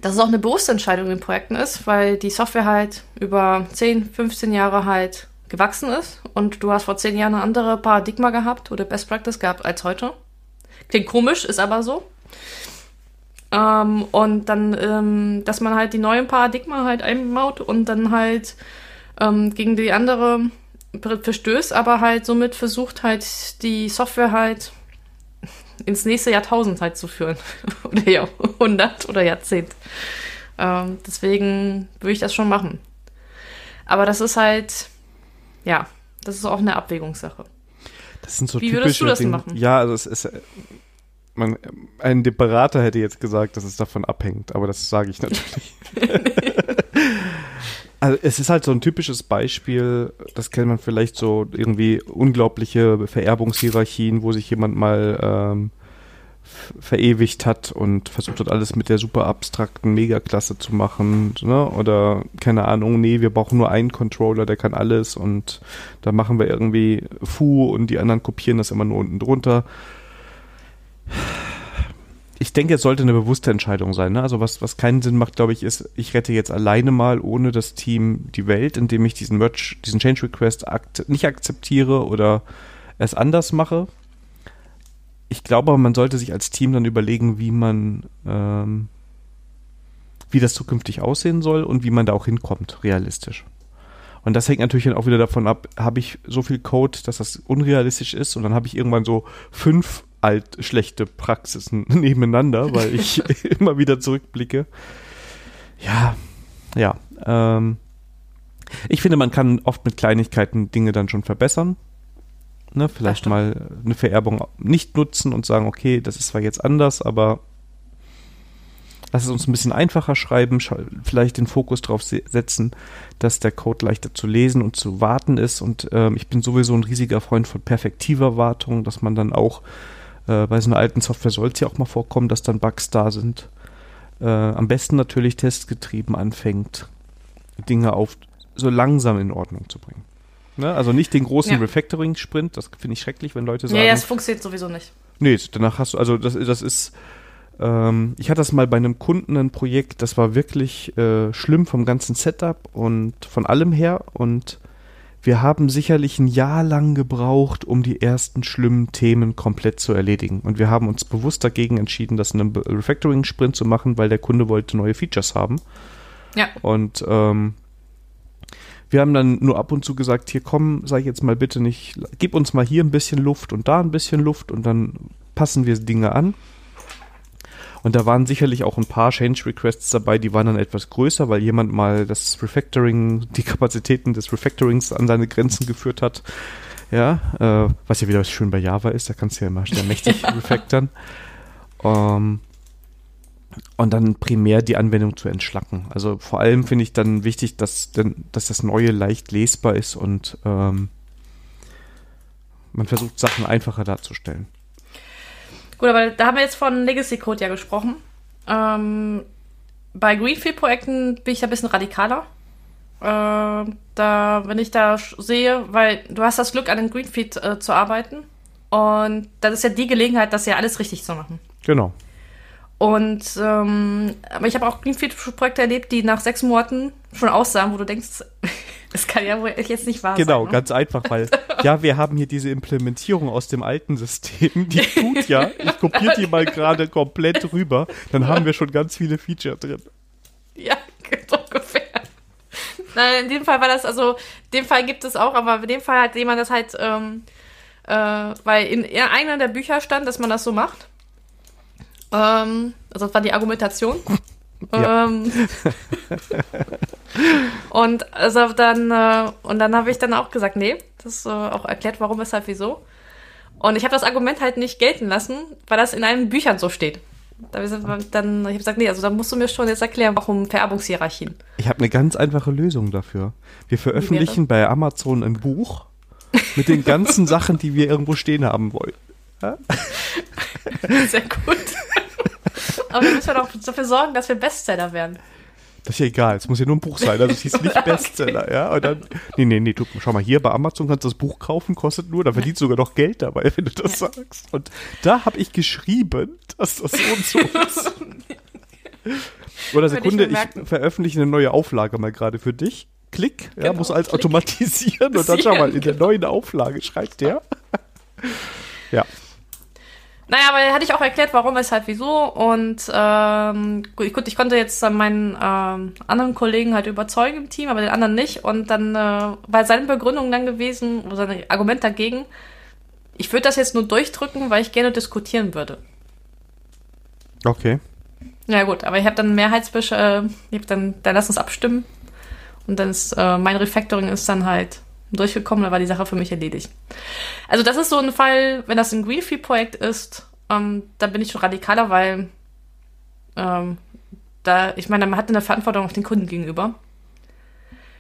dass es auch eine bewusste Entscheidung in Projekten ist, weil die Software halt über 10, 15 Jahre halt gewachsen ist und du hast vor zehn Jahren eine andere Paradigma gehabt oder Best Practice gehabt als heute. Klingt komisch, ist aber so. Ähm, und dann, ähm, dass man halt die neuen Paradigma halt einbaut und dann halt ähm, gegen die andere verstößt, aber halt somit versucht halt die Software halt ins nächste Jahrtausend halt zu führen. oder Jahrhundert oder Jahrzehnt. Ähm, deswegen würde ich das schon machen. Aber das ist halt, ja, das ist auch eine Abwägungssache. Das sind so Wie würdest du das Dinge. machen? Ja, also es ist, man, ein Berater hätte jetzt gesagt, dass es davon abhängt, aber das sage ich natürlich. also es ist halt so ein typisches Beispiel, das kennt man vielleicht so irgendwie unglaubliche Vererbungshierarchien, wo sich jemand mal ähm, verewigt hat und versucht hat, alles mit der super abstrakten Megaklasse zu machen. Ne? Oder keine Ahnung, nee, wir brauchen nur einen Controller, der kann alles und da machen wir irgendwie Fu und die anderen kopieren das immer nur unten drunter. Ich denke, es sollte eine bewusste Entscheidung sein. Ne? Also was, was keinen Sinn macht, glaube ich, ist, ich rette jetzt alleine mal ohne das Team die Welt, indem ich diesen Merch, diesen Change Request nicht akzeptiere oder es anders mache ich glaube, man sollte sich als Team dann überlegen, wie man, ähm, wie das zukünftig aussehen soll und wie man da auch hinkommt, realistisch. Und das hängt natürlich dann auch wieder davon ab, habe ich so viel Code, dass das unrealistisch ist und dann habe ich irgendwann so fünf alt schlechte Praxisen nebeneinander, weil ich immer wieder zurückblicke. Ja, ja. Ähm, ich finde, man kann oft mit Kleinigkeiten Dinge dann schon verbessern. Ne, vielleicht mal eine Vererbung nicht nutzen und sagen, okay, das ist zwar jetzt anders, aber lass es uns ein bisschen einfacher schreiben, vielleicht den Fokus darauf setzen, dass der Code leichter zu lesen und zu warten ist. Und ähm, ich bin sowieso ein riesiger Freund von perfektiver Wartung, dass man dann auch äh, bei so einer alten Software soll es ja auch mal vorkommen, dass dann Bugs da sind. Äh, am besten natürlich testgetrieben anfängt, Dinge auf so langsam in Ordnung zu bringen. Ne? Also nicht den großen ja. Refactoring-Sprint, das finde ich schrecklich, wenn Leute sagen. Ja, das funktioniert sowieso nicht. Nee, danach hast du, also das, das ist, Ähm, ich hatte das mal bei einem Kunden ein Projekt, das war wirklich äh, schlimm vom ganzen Setup und von allem her und wir haben sicherlich ein Jahr lang gebraucht, um die ersten schlimmen Themen komplett zu erledigen. Und wir haben uns bewusst dagegen entschieden, das in einem Refactoring-Sprint zu machen, weil der Kunde wollte neue Features haben. Ja. Und ähm, wir haben dann nur ab und zu gesagt, hier komm, sag ich jetzt mal bitte nicht, gib uns mal hier ein bisschen Luft und da ein bisschen Luft und dann passen wir Dinge an. Und da waren sicherlich auch ein paar Change Requests dabei, die waren dann etwas größer, weil jemand mal das Refactoring, die Kapazitäten des Refactorings an seine Grenzen geführt hat. Ja, äh, was ja wieder schön bei Java ist, da kannst du ja immer sehr mächtig refactoren. Um, und dann primär die Anwendung zu entschlacken. Also vor allem finde ich dann wichtig, dass, denn, dass das Neue leicht lesbar ist und ähm, man versucht, Sachen einfacher darzustellen. Gut, aber da haben wir jetzt von Legacy Code ja gesprochen. Ähm, bei Greenfield-Projekten bin ich ein bisschen radikaler. Äh, da, wenn ich da sehe, weil du hast das Glück, an den Greenfield äh, zu arbeiten. Und das ist ja die Gelegenheit, das ja alles richtig zu machen. Genau. Und ähm, aber ich habe auch Greenfield-Projekte erlebt, die nach sechs Monaten schon aussahen, wo du denkst, das kann ja wohl jetzt nicht wahr genau, sein. Genau, ganz einfach, weil ja, wir haben hier diese Implementierung aus dem alten System, die tut ja, ich kopiere die mal gerade komplett rüber, dann haben wir schon ganz viele Feature drin. Ja, ungefähr. Nein, in dem Fall war das, also, in dem Fall gibt es auch, aber in dem Fall hat jemand das halt, ähm, äh, weil in, in einer der Bücher stand, dass man das so macht. Ähm, also das war die Argumentation. Ja. Ähm, und also dann äh, und dann habe ich dann auch gesagt, nee, das ist äh, auch erklärt, warum, weshalb, wieso. Und ich habe das Argument halt nicht gelten lassen, weil das in allen Büchern so steht. Da dann, ich habe gesagt, nee, also da musst du mir schon jetzt erklären, warum Vererbungshierarchien. Ich habe eine ganz einfache Lösung dafür. Wir veröffentlichen bei Amazon ein Buch mit den ganzen Sachen, die wir irgendwo stehen haben wollen. Ja? Sehr gut. Aber wir müssen doch dafür sorgen, dass wir Bestseller werden. Das ist ja egal, es muss ja nur ein Buch sein, also es hieß nicht Bestseller, okay. ja. Und dann, nee, nee, nee, du, schau mal, hier bei Amazon kannst du das Buch kaufen, kostet nur, da verdienst du sogar noch Geld dabei, wenn du das ja. sagst. Und da habe ich geschrieben, dass das so und so ist. Oder Sekunde, ich, ich veröffentliche eine neue Auflage mal gerade für dich. Klick, ja, genau, muss alles Klick. automatisieren und dann schau mal, in der genau. neuen Auflage schreibt der. ja. Naja, aber hatte ich auch erklärt, warum, weshalb, wieso. Und ähm, gut, ich konnte jetzt meinen ähm, anderen Kollegen halt überzeugen im Team, aber den anderen nicht. Und dann äh, war seine Begründung dann gewesen, oder sein Argument dagegen, ich würde das jetzt nur durchdrücken, weil ich gerne diskutieren würde. Okay. Ja gut, aber ich habe dann Mehrheitsbesch... Äh, ich hab dann, dann lass uns abstimmen. Und dann ist äh, mein Refactoring ist dann halt durchgekommen, da war die Sache für mich erledigt. Also das ist so ein Fall, wenn das ein Greenfield-Projekt ist, ähm, da bin ich schon radikaler, weil ähm, da, ich meine, man hat eine Verantwortung auf den Kunden gegenüber.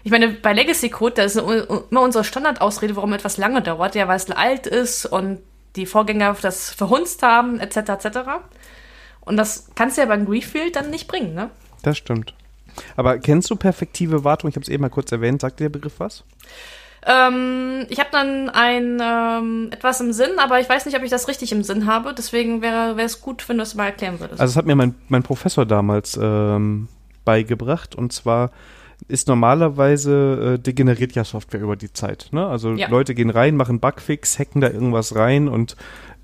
Ich meine, bei Legacy Code, da ist immer unsere Standardausrede, warum etwas lange dauert, ja, weil es alt ist und die Vorgänger das verhunzt haben, etc., etc. Und das kannst du ja beim Greenfield dann nicht bringen, ne? Das stimmt. Aber kennst du perfektive Wartung? Ich habe es eben mal kurz erwähnt. Sagt dir der Begriff was? Ähm, ich habe dann ein ähm, etwas im Sinn, aber ich weiß nicht, ob ich das richtig im Sinn habe. Deswegen wäre es gut, wenn du es mal erklären würdest. Also, das hat mir mein, mein Professor damals ähm, beigebracht. Und zwar ist normalerweise äh, degeneriert ja Software über die Zeit. Ne? Also ja. Leute gehen rein, machen Bugfix, hacken da irgendwas rein und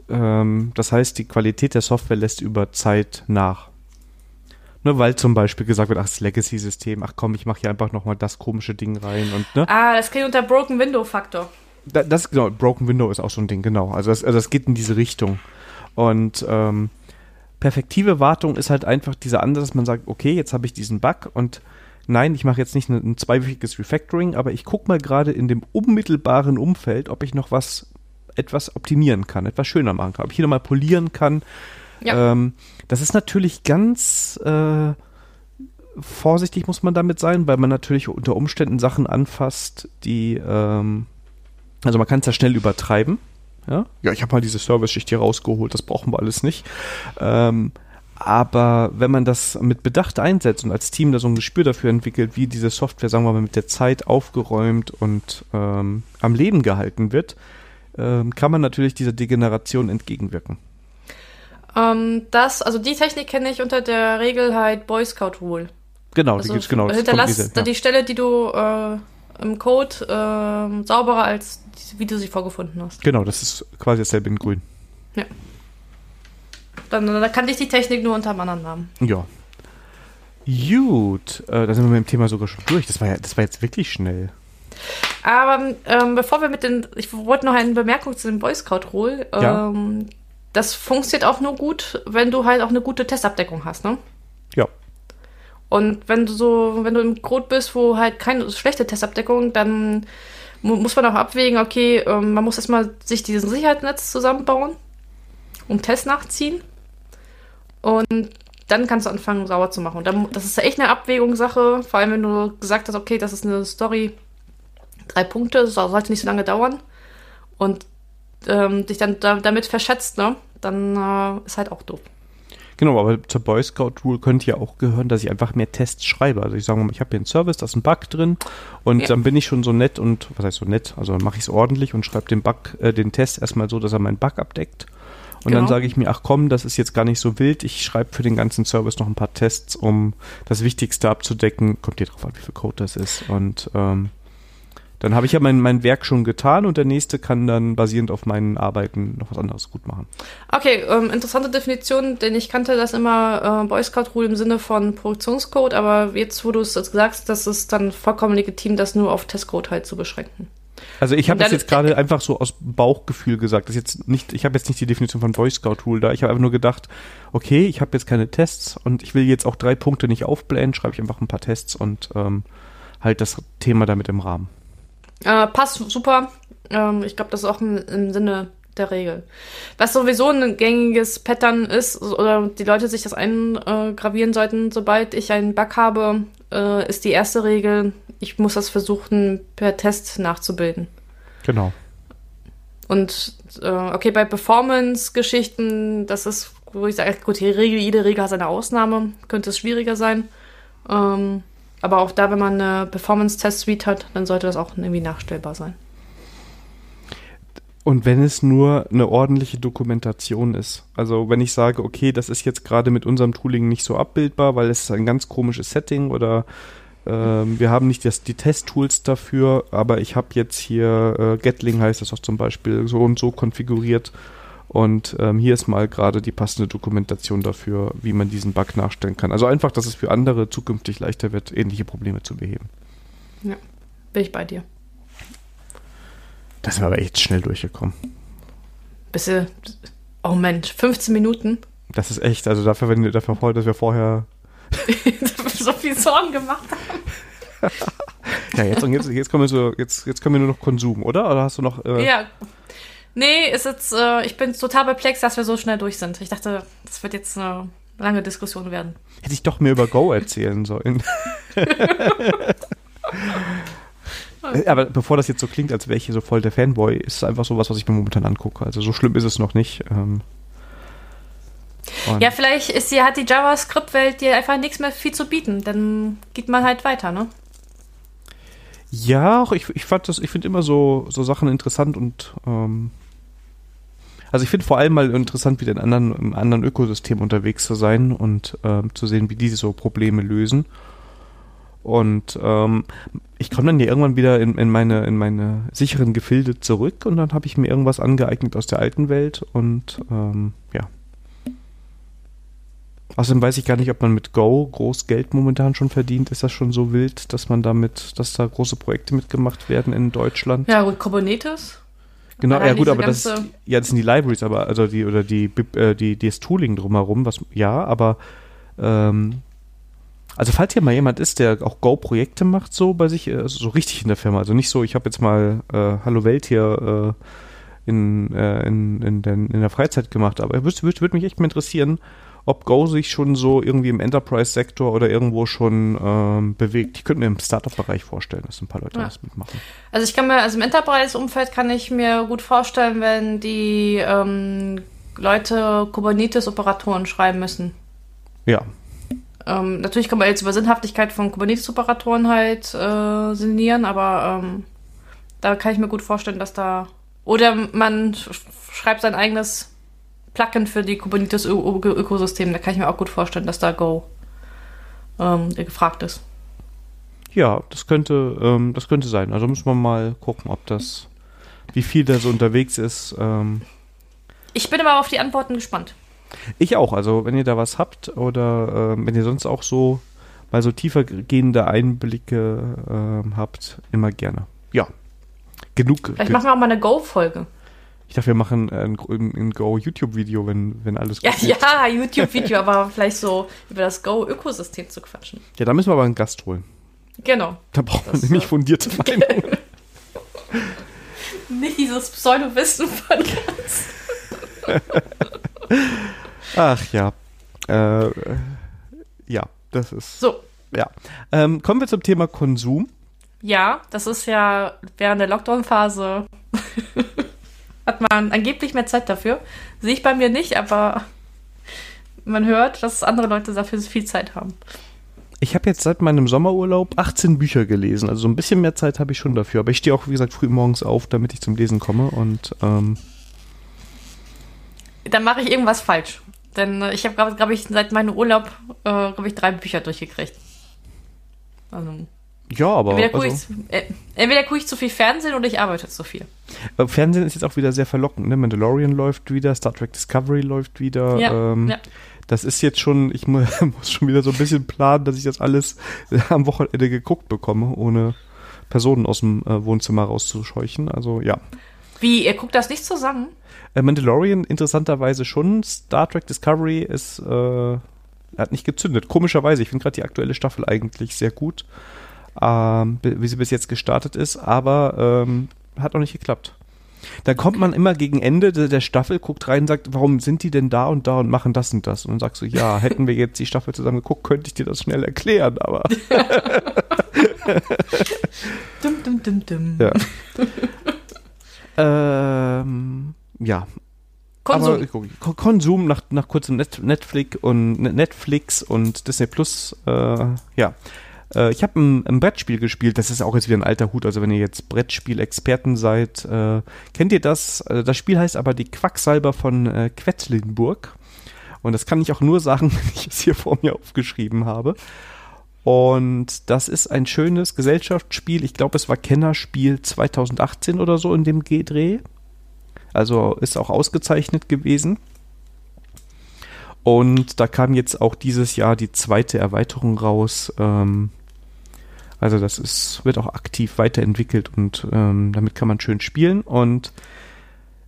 ähm, das heißt, die Qualität der Software lässt über Zeit nach. Ne, weil zum Beispiel gesagt wird, ach, das Legacy-System, ach komm, ich mache hier einfach nochmal das komische Ding rein und ne? Ah, das geht unter Broken Window-Faktor. Da, das, genau, Broken Window ist auch so ein Ding, genau. Also das, also das geht in diese Richtung. Und ähm, perfektive Wartung ist halt einfach dieser Ansatz, dass man sagt, okay, jetzt habe ich diesen Bug und nein, ich mache jetzt nicht ein, ein zweiwöchiges Refactoring, aber ich gucke mal gerade in dem unmittelbaren Umfeld, ob ich noch was etwas optimieren kann, etwas schöner machen kann, ob ich hier nochmal polieren kann, Ähm, das ist natürlich ganz äh, vorsichtig, muss man damit sein, weil man natürlich unter Umständen Sachen anfasst, die, ähm, also man kann es ja schnell übertreiben. Ja, ja ich habe mal diese Service-Schicht hier rausgeholt, das brauchen wir alles nicht. Ähm, aber wenn man das mit Bedacht einsetzt und als Team da so ein Gespür dafür entwickelt, wie diese Software, sagen wir mal, mit der Zeit aufgeräumt und ähm, am Leben gehalten wird, ähm, kann man natürlich dieser Degeneration entgegenwirken. Ähm, das, also die Technik kenne ich unter der Regel halt Boy Scout Rule. Genau, Also die gibt's genau. hinterlass diese, ja. die Stelle, die du äh, im Code äh, sauberer als wie du sie vorgefunden hast. Genau, das ist quasi dasselbe in grün. Dann, dann kannte ich die Technik nur unter einem anderen Namen. Ja. Gut, äh, da sind wir mit dem Thema sogar schon durch. Das war ja, das war jetzt wirklich schnell. Aber ähm, bevor wir mit den, ich wollte noch eine Bemerkung zu dem Boy Scout Rule. Ja. Das funktioniert auch nur gut, wenn du halt auch eine gute Testabdeckung hast, ne? Ja. Und wenn du so, wenn du im Code bist, wo halt keine schlechte Testabdeckung, dann mu muss man auch abwägen, okay, ähm, man muss erstmal sich diesen Sicherheitsnetz zusammenbauen und Tests nachziehen. Und dann kannst du anfangen, sauber zu machen. Und dann, das ist echt eine Abwägungssache, vor allem wenn du gesagt hast, okay, das ist eine Story, drei Punkte, das sollte nicht so lange dauern. Und ähm, dich dann da, damit verschätzt, ne? Dann äh, ist halt auch doof. Genau, aber zur Boy Scout Rule könnte ja auch gehören, dass ich einfach mehr Tests schreibe. Also ich sage mal, ich habe hier einen Service, da ist ein Bug drin und Ja. dann bin ich schon so nett und, was heißt so nett, also dann mache ich es ordentlich und schreibe den Bug, äh, den Test erstmal so, dass er meinen Bug abdeckt. Und dann Genau. sage ich mir, ach komm, das ist jetzt gar nicht so wild. Ich schreibe für den ganzen Service noch ein paar Tests, um das Wichtigste abzudecken. Kommt dir drauf an, wie viel Code das ist. Und ähm, dann habe ich ja mein, mein Werk schon getan und der nächste kann dann basierend auf meinen Arbeiten noch was anderes gut machen. Okay, ähm, interessante Definition, denn ich kannte das immer äh, Boy Scout Rule im Sinne von Produktionscode, aber jetzt, wo du es jetzt sagst, das ist dann vollkommen legitim, das nur auf Testcode halt zu beschränken. Also ich habe das jetzt gerade einfach so aus Bauchgefühl gesagt. Das jetzt nicht, ich habe jetzt nicht die Definition von Boy Scout Rule da. Ich habe einfach nur gedacht, okay, ich habe jetzt keine Tests und ich will jetzt auch drei Punkte nicht aufblähen, schreibe ich einfach ein paar Tests und ähm, halt das Thema damit im Rahmen. Äh, passt super. Ähm, ich glaube, das ist auch im, im Sinne der Regel. Was sowieso ein gängiges Pattern ist, oder die Leute sich das eingravieren sollten, sobald ich einen Bug habe, äh, ist die erste Regel, ich muss das versuchen, per Test nachzubilden. Genau. Und äh, okay, bei Performance-Geschichten, das ist, wo ich sage, gut, die Regel, jede Regel hat seine Ausnahme, könnte es schwieriger sein. Ähm, aber auch da, wenn man eine Performance-Test-Suite hat, dann sollte das auch irgendwie nachstellbar sein. Und wenn es nur eine ordentliche Dokumentation ist. Also wenn ich sage, okay, das ist jetzt gerade mit unserem Tooling nicht so abbildbar, weil es ist ein ganz komisches Setting oder ähm, wir haben nicht das, die Test-Tools dafür, aber ich habe jetzt hier, äh, Gatling heißt das auch zum Beispiel, so und so konfiguriert. Und ähm, hier ist mal gerade die passende Dokumentation dafür, wie man diesen Bug nachstellen kann. Also einfach, dass es für andere zukünftig leichter wird, ähnliche Probleme zu beheben. Bin ich bei dir. Da sind wir aber echt schnell durchgekommen. Bisschen, oh Mensch, 15 Minuten. Das ist echt, also dafür, wenn, dafür, voll, dass wir vorher so viel Sorgen gemacht. Ja, jetzt, und jetzt, jetzt, kommen wir so, jetzt, jetzt können wir nur noch Konsum, oder? Oder hast du noch. Äh, Ja. Nee, ist jetzt, äh, ich bin total perplex, dass wir so schnell durch sind. Ich dachte, das wird jetzt eine lange Diskussion werden. Hätte ich doch mehr über Go erzählen sollen. Aber bevor das jetzt so klingt, als wäre ich hier so voll der Fanboy, ist es einfach so was, was ich mir momentan angucke. Also so schlimm ist es noch nicht. Ähm, und- Ja, vielleicht ist sie, hat die JavaScript-Welt dir einfach nichts mehr viel zu bieten. Dann geht man halt weiter, ne? Ja, auch ich, ich fand das, ich finde immer so, so Sachen interessant und ähm, also ich finde vor allem mal interessant, wieder in anderen, im anderen Ökosystem unterwegs zu sein und ähm, zu sehen, wie diese so Probleme lösen. Und ähm, ich komme dann ja irgendwann wieder in, in meine in meine sicheren Gefilde zurück und dann habe ich mir irgendwas angeeignet aus der alten Welt und ähm, ja. Außerdem weiß ich gar nicht, ob man mit Go groß Geld momentan schon verdient. Ist das schon so wild, dass man damit, dass da große Projekte mitgemacht werden in Deutschland? Ja, gut, Kubernetes. Genau, ja gut, aber das, ja, das sind die Libraries, aber also die oder die Bib- äh, die die das Tooling drumherum, was ja, aber ähm, also falls hier mal jemand ist, der auch Go-Projekte macht, so bei sich, äh, also so richtig in der Firma, also nicht so, ich habe jetzt mal äh, Hallo Welt hier äh, in, äh, in, in, den, in der Freizeit gemacht, aber würde würd, würd mich echt mal interessieren, ob Go sich schon so irgendwie im Enterprise-Sektor oder irgendwo schon ähm, bewegt. Ich könnte mir im Startup-Bereich vorstellen, dass ein paar Leute Ja. das mitmachen. Also ich kann mir, also im Enterprise-Umfeld kann ich mir gut vorstellen, wenn die ähm, Leute Kubernetes-Operatoren schreiben müssen. Ja, Ähm, natürlich kann man jetzt über Sinnhaftigkeit von Kubernetes-Operatoren halt äh, sinnieren, aber ähm, da kann ich mir gut vorstellen, dass da. Oder man sch schreibt sein eigenes Plugin für die Kubernetes-Ökosystem. Da kann ich mir auch gut vorstellen, dass da Go ähm, gefragt ist. Ja, das könnte, ähm, das könnte sein. Also müssen wir mal gucken, ob das, wie viel da so unterwegs ist. Ähm. Ich bin aber auf die Antworten gespannt. Ich auch. Also wenn ihr da was habt oder äh, wenn ihr sonst auch so mal so tiefer gehende Einblicke äh, habt, immer gerne. Ja. Genug. Vielleicht machen wir auch mal eine Go-Folge. Ich dachte, wir machen ein, ein Go-YouTube-Video, wenn, wenn alles gut ja, Ja, YouTube-Video, aber vielleicht so über das Go-Ökosystem zu quatschen. Ja, da müssen wir aber einen Gast holen. Genau. Da braucht man nämlich fundierte Meinungen. Nicht dieses Pseudo-Wissen von ganz. Ach ja. Äh, ja, das ist. So. Ja. Ähm, kommen wir zum Thema Konsum. Ja, das ist ja während der Lockdown-Phase hat man angeblich mehr Zeit dafür. Sehe ich bei mir nicht, aber man hört, dass andere Leute dafür viel Zeit haben. Ich habe jetzt seit meinem Sommerurlaub 18 Bücher gelesen. Also so ein bisschen mehr Zeit habe ich schon dafür. Aber ich stehe auch, wie gesagt, früh morgens auf, damit ich zum Lesen komme. Und ähm dann mache ich irgendwas falsch. Denn äh, ich habe, glaube glaub ich, seit meinem Urlaub, äh, glaube ich, drei Bücher durchgekriegt. Also. Ja, aber. Entweder gucke also, ich, äh, guck ich zu viel Fernsehen oder ich arbeite zu viel. Aber Fernsehen ist jetzt auch wieder sehr verlockend. Ne? Mandalorian läuft wieder, Star Trek Discovery läuft wieder. Ja, ähm, ja. Das ist jetzt schon, ich muss schon wieder so ein bisschen planen, dass ich das alles am Wochenende geguckt bekomme, ohne Personen aus dem äh, Wohnzimmer rauszuscheuchen. Also ja. Wie, ihr guckt das nicht zusammen? Äh, Mandalorian interessanterweise schon. Star Trek Discovery ist, äh, hat nicht gezündet. Komischerweise. Ich finde gerade die aktuelle Staffel eigentlich sehr gut, ähm, wie sie bis jetzt gestartet ist, aber ähm, hat noch nicht geklappt. Da kommt man immer gegen Ende der Staffel, guckt rein und sagt, warum sind die denn da und da und machen das und das? Und dann sagst du, ja, hätten wir jetzt die Staffel zusammen geguckt, könnte ich dir das schnell erklären, aber. dum, dum, dum, dum. Ja. ähm, ja. Konsum. Aber, Konsum nach, nach kurzem Net Netflix und Netflix und Disney Plus, äh, ja. Äh, ich habe ein, ein, Brettspiel gespielt, das ist auch jetzt wieder ein alter Hut, also wenn ihr jetzt Brettspiel-Experten seid, äh, kennt ihr das? Äh, das Spiel heißt aber die Quacksalber von äh, Quedlinburg. Und das kann ich auch nur sagen, wenn ich es hier vor mir aufgeschrieben habe. Und das ist ein schönes Gesellschaftsspiel. Ich glaube, es war Kennerspiel 2018 oder so in dem G-Dreh. Also ist auch ausgezeichnet gewesen. Und da kam jetzt auch dieses Jahr die zweite Erweiterung raus. Ähm, also das ist, wird auch aktiv weiterentwickelt und ähm, damit kann man schön spielen. Und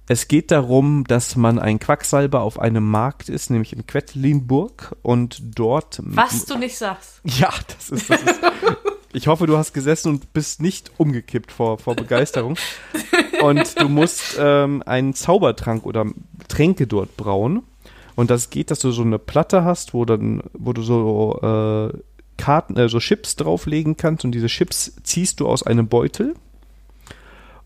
es geht darum, dass man ein Quacksalber auf einem Markt ist, nämlich in Quedlinburg und dort. Was du nicht sagst. Ja, das ist. Das ist ich hoffe, du hast gesessen und bist nicht umgekippt vor, vor Begeisterung. und du musst ähm, einen Zaubertrank oder Tränke dort brauen. Und das geht, dass du so eine Platte hast, wo dann, wo du so äh, Karten, äh, so Chips drauflegen kannst und diese Chips ziehst du aus einem Beutel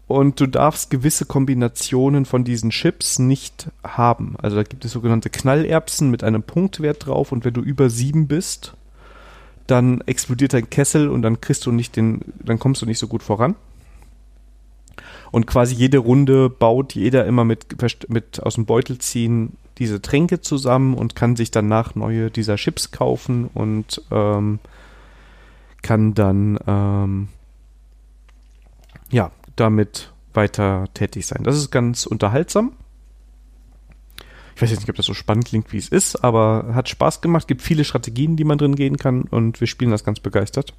und du darfst gewisse Kombinationen von diesen Chips nicht haben. Also da gibt es sogenannte Knallerbsen mit einem Punktwert drauf und wenn du über sieben bist, dann explodiert dein Kessel und dann kriegst du nicht den, dann kommst du nicht so gut voran. Und quasi jede Runde baut jeder immer mit, mit aus dem Beutel ziehen diese Tränke zusammen und kann sich danach neue dieser Chips kaufen und ähm, kann dann ähm, ja damit weiter tätig sein. Das ist ganz unterhaltsam. Ich weiß jetzt nicht, ob das so spannend klingt, wie es ist, aber hat Spaß gemacht. Gibt viele Strategien, die man drin gehen kann und wir spielen das ganz begeistert.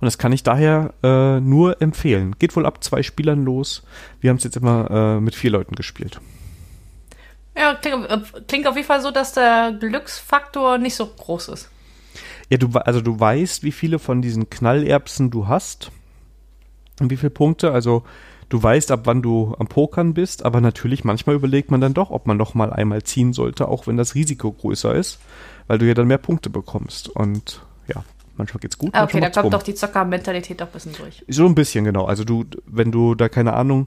Und das kann ich daher äh, nur empfehlen. Geht wohl ab zwei Spielern los. Wir haben es jetzt immer äh, mit vier Leuten gespielt. Ja, klingt, klingt auf jeden Fall so, dass der Glücksfaktor nicht so groß ist. Ja, du, also du weißt, wie viele von diesen Knallerbsen du hast und wie viele Punkte. Also du weißt, ab wann du am Pokern bist, aber natürlich manchmal überlegt man dann doch, ob man noch mal einmal ziehen sollte, auch wenn das Risiko größer ist, weil du ja dann mehr Punkte bekommst. Und ja, manchmal geht's gut. Ah, okay, da kommt rum. doch die Zockermentalität doch ein bisschen durch. So ein bisschen, genau. Also du, wenn du da keine Ahnung,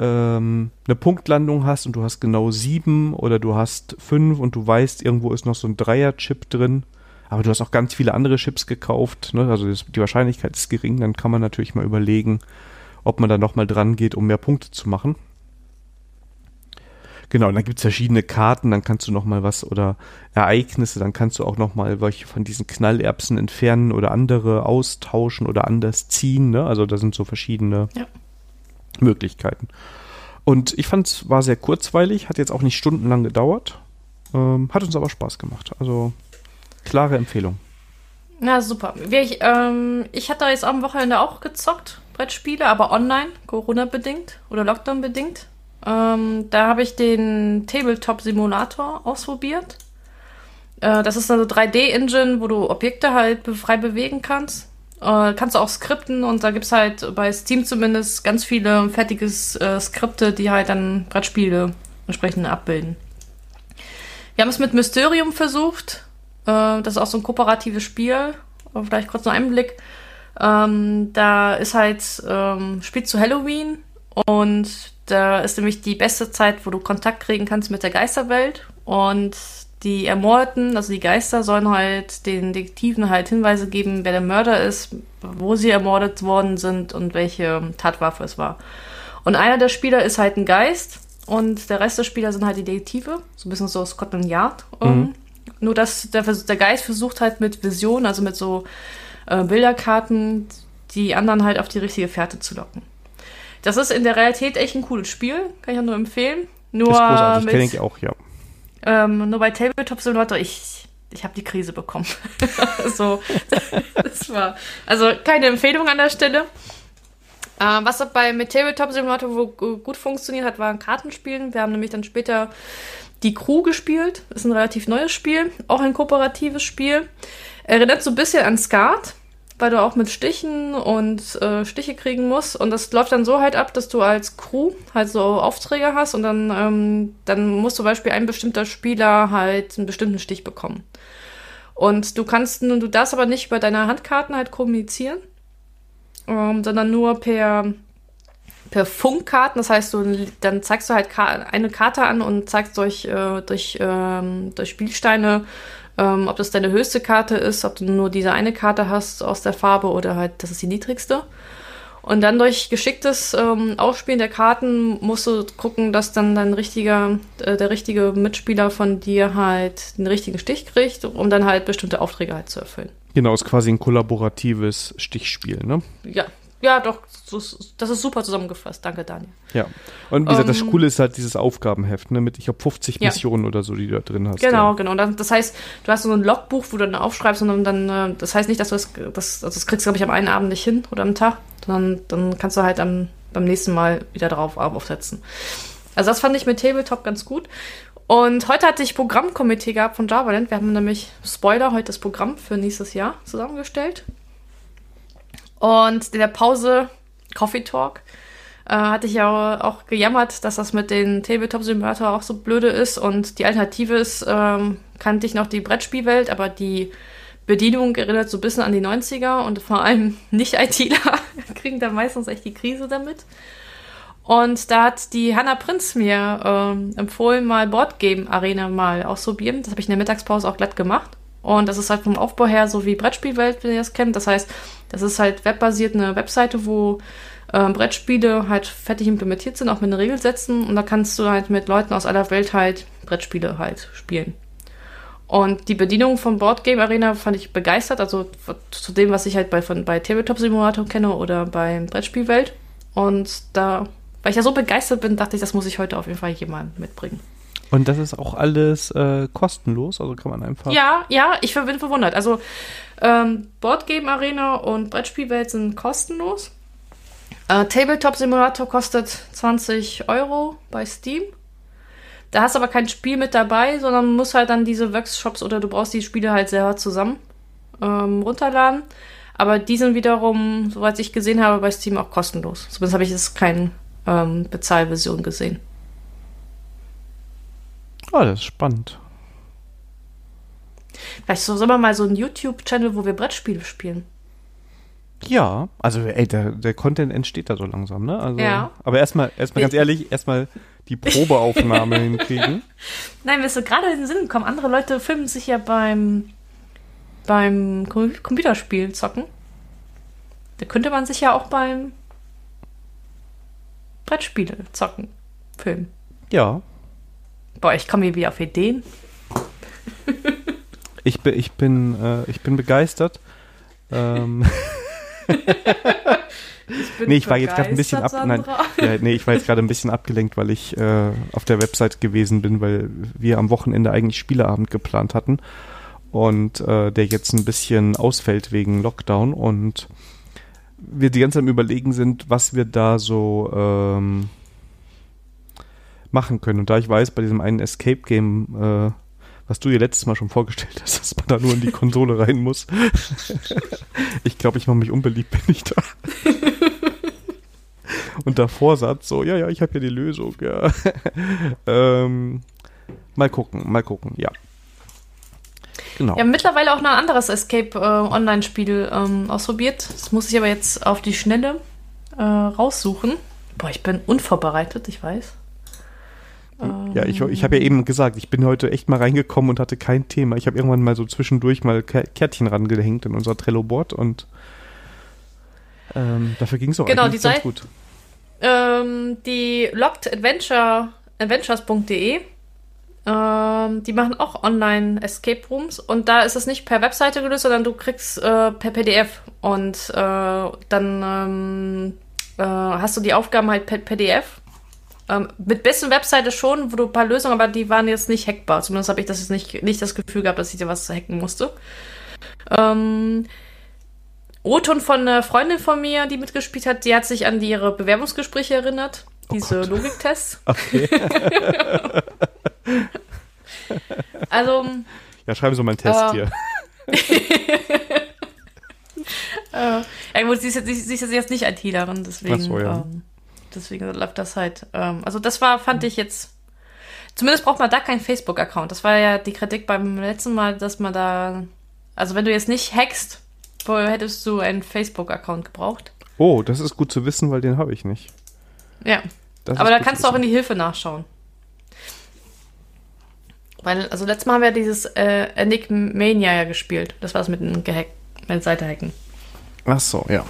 ähm, eine Punktlandung hast und du hast genau sieben oder du hast fünf und du weißt, irgendwo ist noch so ein Dreier-Chip drin, aber du hast auch ganz viele andere Chips gekauft, ne? also die Wahrscheinlichkeit ist gering, dann kann man natürlich mal überlegen, ob man da nochmal dran geht, um mehr Punkte zu machen. Genau, und dann gibt's verschiedene Karten, dann kannst du noch mal was oder Ereignisse, dann kannst du auch noch mal welche von diesen Knallerbsen entfernen oder andere austauschen oder anders ziehen. Ne? Also da sind so verschiedene Ja. Möglichkeiten. Und ich fand es war sehr kurzweilig, hat jetzt auch nicht stundenlang gedauert, ähm, hat uns aber Spaß gemacht. Also klare Empfehlung. Na, super. Ich, ähm, ich hatte jetzt am Wochenende auch gezockt, Brettspiele, aber online, Corona-bedingt oder Lockdown-bedingt. Ähm, da habe ich den Tabletop-Simulator ausprobiert. Äh, das ist eine 3D-Engine, wo du Objekte halt frei bewegen kannst. Äh, kannst du auch skripten und da gibt's halt bei Steam zumindest ganz viele fertige äh, Skripte, die halt dann Brettspiele entsprechend abbilden. Wir haben es mit Mysterium versucht. Äh, das ist auch so ein kooperatives Spiel. Vielleicht kurz noch einen Blick. Ähm, da ist halt, ähm, spielt zu Halloween und da ist nämlich die beste Zeit, wo du Kontakt kriegen kannst mit der Geisterwelt. Und die Ermordeten, also die Geister, sollen halt den Detektiven halt Hinweise geben, wer der Mörder ist, wo sie ermordet worden sind und welche Tatwaffe es war. Und einer der Spieler ist halt ein Geist und der Rest der Spieler sind halt die Detektive, so ein bisschen so Scotland Yard. Ähm, Nur dass der, der Geist versucht halt mit Vision, also mit so äh, Bilderkarten, die anderen halt auf die richtige Fährte zu locken. Das ist in der Realität echt ein cooles Spiel, kann ich auch nur empfehlen. Nur, ist großartig, mit, ich auch, ja. Ähm, nur bei Tabletop Simulator, ich, ich habe die Krise bekommen. so, das war also keine Empfehlung an der Stelle. Äh, was bei mit Tabletop Simulator wo gu- gut funktioniert hat, waren Kartenspielen. Wir haben nämlich dann später die Crew gespielt. Ist ein relativ neues Spiel, auch ein kooperatives Spiel. Erinnert so ein bisschen an Skat, weil du auch mit Stichen und äh, Stiche kriegen musst. Und das läuft dann so halt ab, dass du als Crew halt so Aufträge hast und dann, ähm, dann muss zum Beispiel ein bestimmter Spieler halt einen bestimmten Stich bekommen. Und du kannst, du darfst aber nicht über deine Handkarten halt kommunizieren, ähm, sondern nur per, per Funkkarten. Das heißt, du, dann zeigst du halt eine Karte an und zeigst durch, äh, durch, ähm, durch Spielsteine, ähm, ob das deine höchste Karte ist, ob du nur diese eine Karte hast aus der Farbe oder halt, das ist die niedrigste. Und dann durch geschicktes ähm, Ausspielen der Karten musst du gucken, dass dann dein richtiger, äh, der richtige Mitspieler von dir halt den richtigen Stich kriegt, um dann halt bestimmte Aufträge halt zu erfüllen. Genau, ist quasi ein kollaboratives Stichspiel, ne? Ja, ja, doch, das ist super zusammengefasst. Danke, Daniel. Ja. Und wie gesagt, das Ähm, Coole ist halt dieses Aufgabenheft, ne? Mit, ich glaube, 50 Ja. Missionen oder so, die du da drin hast. Genau, Ja. genau. Das heißt, du hast so ein Logbuch, wo du dann aufschreibst und dann, äh, das heißt nicht, dass du das, das, also das kriegst du, glaube ich, am einen Abend nicht hin oder am Tag, sondern dann kannst du halt am, beim nächsten Mal wieder drauf aufsetzen. Also das fand ich mit Tabletop ganz gut. Und heute hatte ich Programmkomitee gehabt von JavaLand. Wir haben nämlich, Spoiler, heute das Programm für nächstes Jahr zusammengestellt. Und in der Pause Coffee Talk äh, hatte ich ja auch gejammert, dass das mit den Tabletop-Simulator auch so blöde ist. Und die Alternative ist, ähm, kannte ich noch die Brettspielwelt, aber die Bedienung erinnert so ein bisschen an die 90er und vor allem Nicht-ITler kriegen da meistens echt die Krise damit. Und da hat die Hannah Prinz mir ähm, empfohlen, mal Boardgame Arena mal auszuprobieren. Das habe ich in der Mittagspause auch glatt gemacht. Und das ist halt vom Aufbau her so wie Brettspielwelt, wenn ihr das kennt. Das heißt, das ist halt webbasiert eine Webseite, wo ähm, Brettspiele halt fertig implementiert sind, auch mit den Regelsätzen. Und da kannst du halt mit Leuten aus aller Welt halt Brettspiele halt spielen. Und die Bedienung von Boardgame Arena fand ich begeistert, also zu dem, was ich halt bei, von, bei Tabletop Simulator kenne oder bei Brettspielwelt. Und da, weil ich ja so begeistert bin, dachte ich, das muss ich heute auf jeden Fall jemand mitbringen. Und das ist auch alles äh, kostenlos, also kann man einfach. Ja, ja, ich bin verwundert. Also ähm, Boardgame Arena und Brettspielwelt sind kostenlos. Äh, Tabletop Simulator kostet 20 Euro bei Steam. Da hast aber kein Spiel mit dabei, sondern musst halt dann diese Workshops oder du brauchst die Spiele halt selber zusammen ähm, runterladen. Aber die sind wiederum, soweit ich gesehen habe, bei Steam auch kostenlos. Zumindest habe ich jetzt keine ähm, Bezahlversion gesehen. Ah, das ist spannend. Vielleicht so, sollen wir mal so einen YouTube-Channel, wo wir Brettspiele spielen. Ja, also ey, der, der Content entsteht da so langsam, ne? Also, Ja. Aber erstmal, erstmal ganz ehrlich, erstmal die Probeaufnahme hinkriegen. Nein, mir ist so gerade in den Sinn gekommen, andere Leute filmen sich ja beim, beim Com Computerspiel zocken. Da könnte man sich ja auch beim Brettspiele zocken filmen. Ja. Boah, ich komme hier wieder auf Ideen. ich, bin, ich, bin, äh, ich bin begeistert. Ähm. Ich bin nee, ich war jetzt gerade ein bisschen ab, nein, ja, nee, ich war jetzt gerade ein bisschen abgelenkt, weil ich äh, auf der Website gewesen bin, weil wir am Wochenende eigentlich Spieleabend geplant hatten und äh, der jetzt ein bisschen ausfällt wegen Lockdown und wir die ganze Zeit am überlegen sind, was wir da so ähm, machen können. Und da ich weiß, bei diesem einen Escape Game, äh, was du dir letztes Mal schon vorgestellt hast, dass man da nur in die Konsole rein muss. ich glaube, ich mache mich unbeliebt, bin ich da. Und der Vorsatz so, ja, ja, ich habe ja die Lösung, ja. ähm, mal gucken, mal gucken, ja. Genau. Ja, mittlerweile auch noch ein anderes Escape äh, ähm, ausprobiert. Das muss ich aber jetzt auf die Schnelle äh, raussuchen. Boah, ich bin unvorbereitet, ich weiß. Ja, ich, ich habe ja eben gesagt, ich bin heute echt mal reingekommen und hatte kein Thema. Ich habe irgendwann mal so zwischendurch mal Kärtchen rangehängt in unser Trello-Board und ähm, dafür ging es auch genau, eigentlich ganz gut. Ähm, die Locked Adventure, Adventures.de ähm, die machen auch online Escape Rooms und da ist es nicht per Webseite gelöst, sondern du kriegst äh, per PDF und äh, dann ähm, äh, hast du die Aufgaben halt per PDF. Ähm, mit besten Webseite schon, wo du ein paar Lösungen, aber die waren jetzt nicht hackbar. Zumindest habe ich das jetzt nicht, nicht das Gefühl gehabt, dass ich dir was hacken musste. Ähm, O-Ton von einer Freundin von mir, die mitgespielt hat, die hat sich an ihre Bewerbungsgespräche erinnert. Oh diese Gott. Logiktests. Okay. also. Ja, schreiben Sie mal einen Test äh, hier. äh, ja, gut, sie ist, jetzt, sie ist jetzt nicht ITlerin, deswegen, so, ja. ähm, deswegen läuft das halt. Ähm, also, das war, fand ich jetzt. Zumindest braucht man da keinen Facebook-Account. Das war ja die Kritik beim letzten Mal, dass man da. Also, wenn du jetzt nicht hackst, hättest du einen Facebook-Account gebraucht? Oh, das ist gut zu wissen, weil den habe ich nicht. Ja. Das Aber da kannst du auch in die Hilfe nachschauen. Weil, also letztes Mal haben wir dieses äh, Enigmania ja gespielt. Das war es mit dem Gehack, mit Seite hacken. Ach so, ja.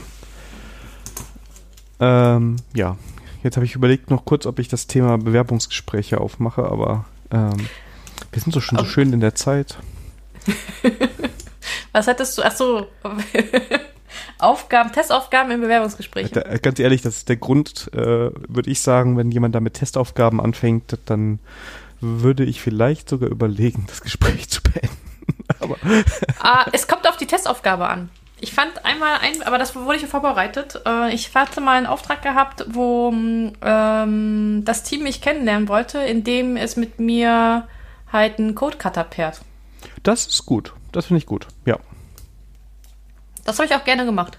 Ähm, ja. Jetzt habe ich überlegt noch kurz, ob ich das Thema Bewerbungsgespräche aufmache, aber ähm, wir sind so schon so schön in der Zeit. Was hattest du? Ach so. Aufgaben, Testaufgaben im Bewerbungsgespräch. Ganz ehrlich, das ist der Grund, äh, würde ich sagen, wenn jemand da mit Testaufgaben anfängt, dann würde ich vielleicht sogar überlegen, das Gespräch zu beenden. aber ah, es kommt auf die Testaufgabe an. Ich fand einmal ein, aber das wurde ich vorbereitet. Äh, ich hatte mal einen Auftrag gehabt, wo ähm, das Team mich kennenlernen wollte, indem es mit mir halt einen Code-Cutter pairt. Das ist gut. Das finde ich gut, ja. Das habe ich auch gerne gemacht.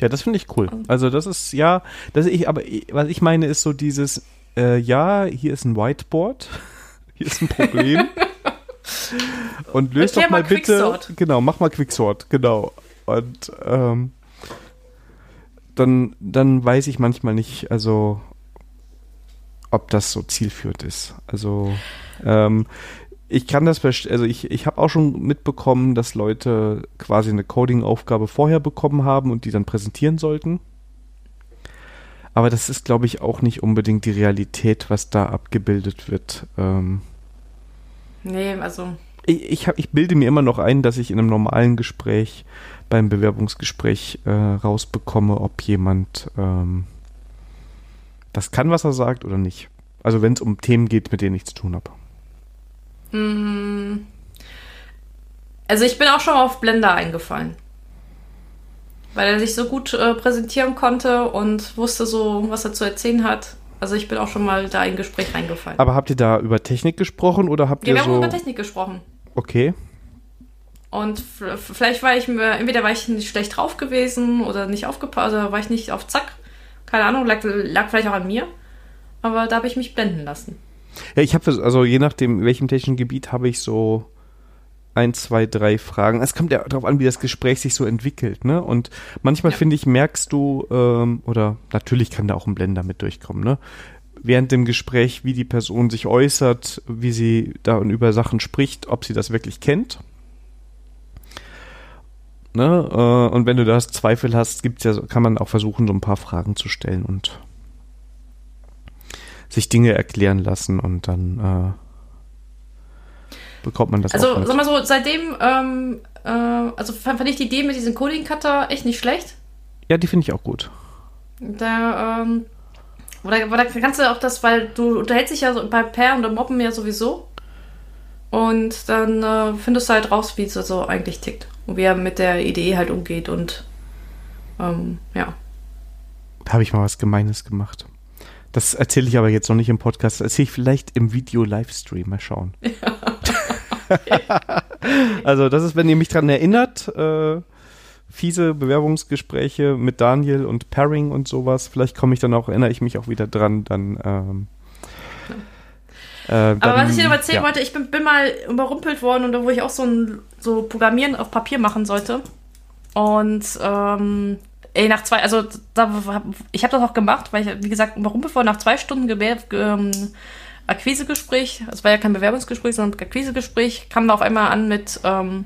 Ja, das finde ich cool. Also das ist, ja, das ich, aber was ich meine ist so dieses, äh, ja, hier ist ein Whiteboard, hier ist ein Problem. und löst doch mal, mal bitte. Genau, mach mal Quicksort, genau. Und ähm, dann, dann weiß ich manchmal nicht, also ob das so zielführend ist. Also ähm, ich kann das also ich, ich habe auch schon mitbekommen, dass Leute quasi eine Coding-Aufgabe vorher bekommen haben und die dann präsentieren sollten. Aber das ist, glaube ich, auch nicht unbedingt die Realität, was da abgebildet wird. Ähm nee, also. Ich, ich, hab, ich bilde mir immer noch ein, dass ich in einem normalen Gespräch, beim Bewerbungsgespräch äh, rausbekomme, ob jemand ähm, das kann, was er sagt oder nicht. Also wenn es um Themen geht, mit denen ich zu tun habe. Mm. Also ich bin auch schon mal auf Blender eingefallen. Weil er sich so gut äh, präsentieren konnte und wusste so, was er zu erzählen hat. Also ich bin auch schon mal da in ein Gespräch reingefallen. Aber habt ihr da über Technik gesprochen oder habt ja, ihr wir so... haben über Technik gesprochen. Okay. Und vielleicht war ich mir, entweder war ich nicht schlecht drauf gewesen oder nicht aufgepasst, oder war ich nicht auf Zack. Keine Ahnung, lag, lag vielleicht auch an mir. Aber da habe ich mich blenden lassen. Ja, ich habe, also je nachdem, in welchem technischen Gebiet habe ich so ein, zwei, drei Fragen. Es kommt ja darauf an, wie das Gespräch sich so entwickelt, ne? Und manchmal ja. finde ich, merkst du, ähm, oder natürlich kann da auch ein Blender mit durchkommen, ne? Während dem Gespräch, wie die Person sich äußert, wie sie da über Sachen spricht, ob sie das wirklich kennt. Ne? Äh, und wenn du da Zweifel hast, gibt's ja, kann man auch versuchen, so ein paar Fragen zu stellen und sich Dinge erklären lassen und dann äh, bekommt man das Also, auch mit. sag mal so, seitdem, ähm, äh, also fand, ich die Idee mit diesem Coding-Cutter echt nicht schlecht. Ja, die finde ich auch gut. Da, ähm, oder, oder kannst du auch das, weil du unterhältst dich ja so bei Pair und Moppen ja sowieso. Und dann äh, findest du halt raus, wie es so eigentlich tickt. Und wie er mit der Idee halt umgeht und ähm, ja. Da habe ich mal was Gemeines gemacht. Das erzähle ich aber jetzt noch nicht im Podcast. Das erzähle ich vielleicht im Video-Livestream. Mal schauen. also, das ist, wenn ihr mich dran erinnert, äh, fiese Bewerbungsgespräche mit Daniel und Pairing und sowas. Vielleicht komme ich dann auch, erinnere ich mich auch wieder dran, dann. Ähm, äh, Aber dann, was ich dir noch erzählen ja. wollte, ich bin, bin mal überrumpelt worden und da wo ich auch so ein so Programmieren auf Papier machen sollte. Und ähm, ey, nach zwei, also da, ich habe das auch gemacht, weil ich, wie gesagt, überrumpelt worden nach zwei Stunden Gewehr, ähm, Akquisegespräch, es war ja kein Bewerbungsgespräch, sondern Akquisegespräch, kam da auf einmal an mit, ähm,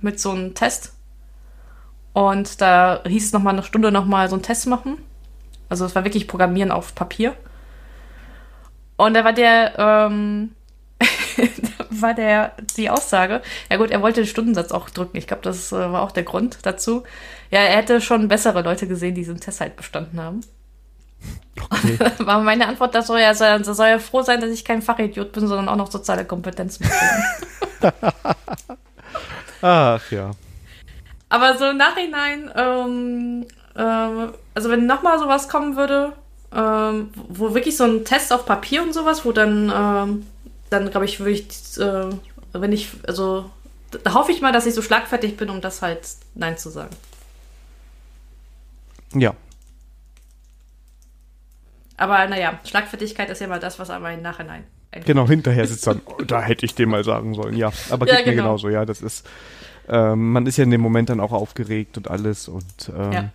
mit so einem Test. Und da hieß es nochmal eine Stunde nochmal so einen Test machen. Also es war wirklich Programmieren auf Papier. Und da war der, ähm, da war der, die Aussage, ja gut, er wollte den Stundensatz auch drücken. Ich glaube, das äh, war auch der Grund dazu. Ja, er hätte schon bessere Leute gesehen, die diesen Test halt bestanden haben. Okay. War meine Antwort, da soll er, soll, er froh sein, dass ich kein Fachidiot bin, sondern auch noch soziale Kompetenz mitbringe. Ach ja. Aber so im Nachhinein, ähm, ähm, also wenn nochmal sowas kommen würde, ähm, wo wirklich so ein Test auf Papier und sowas, wo dann, ähm, dann glaube ich, würde ich, äh, wenn ich, also da hoffe ich mal, dass ich so schlagfertig bin, um das halt Nein zu sagen. Ja. Aber naja, Schlagfertigkeit ist ja mal das, was aber im Nachhinein. Genau, hinterher sitzt dann, oh, da hätte ich dem mal sagen sollen. Ja, aber Ja, geht mir genau. genauso, ja. Das ist, ähm, man ist ja in dem Moment dann auch aufgeregt und alles und ähm, Ja.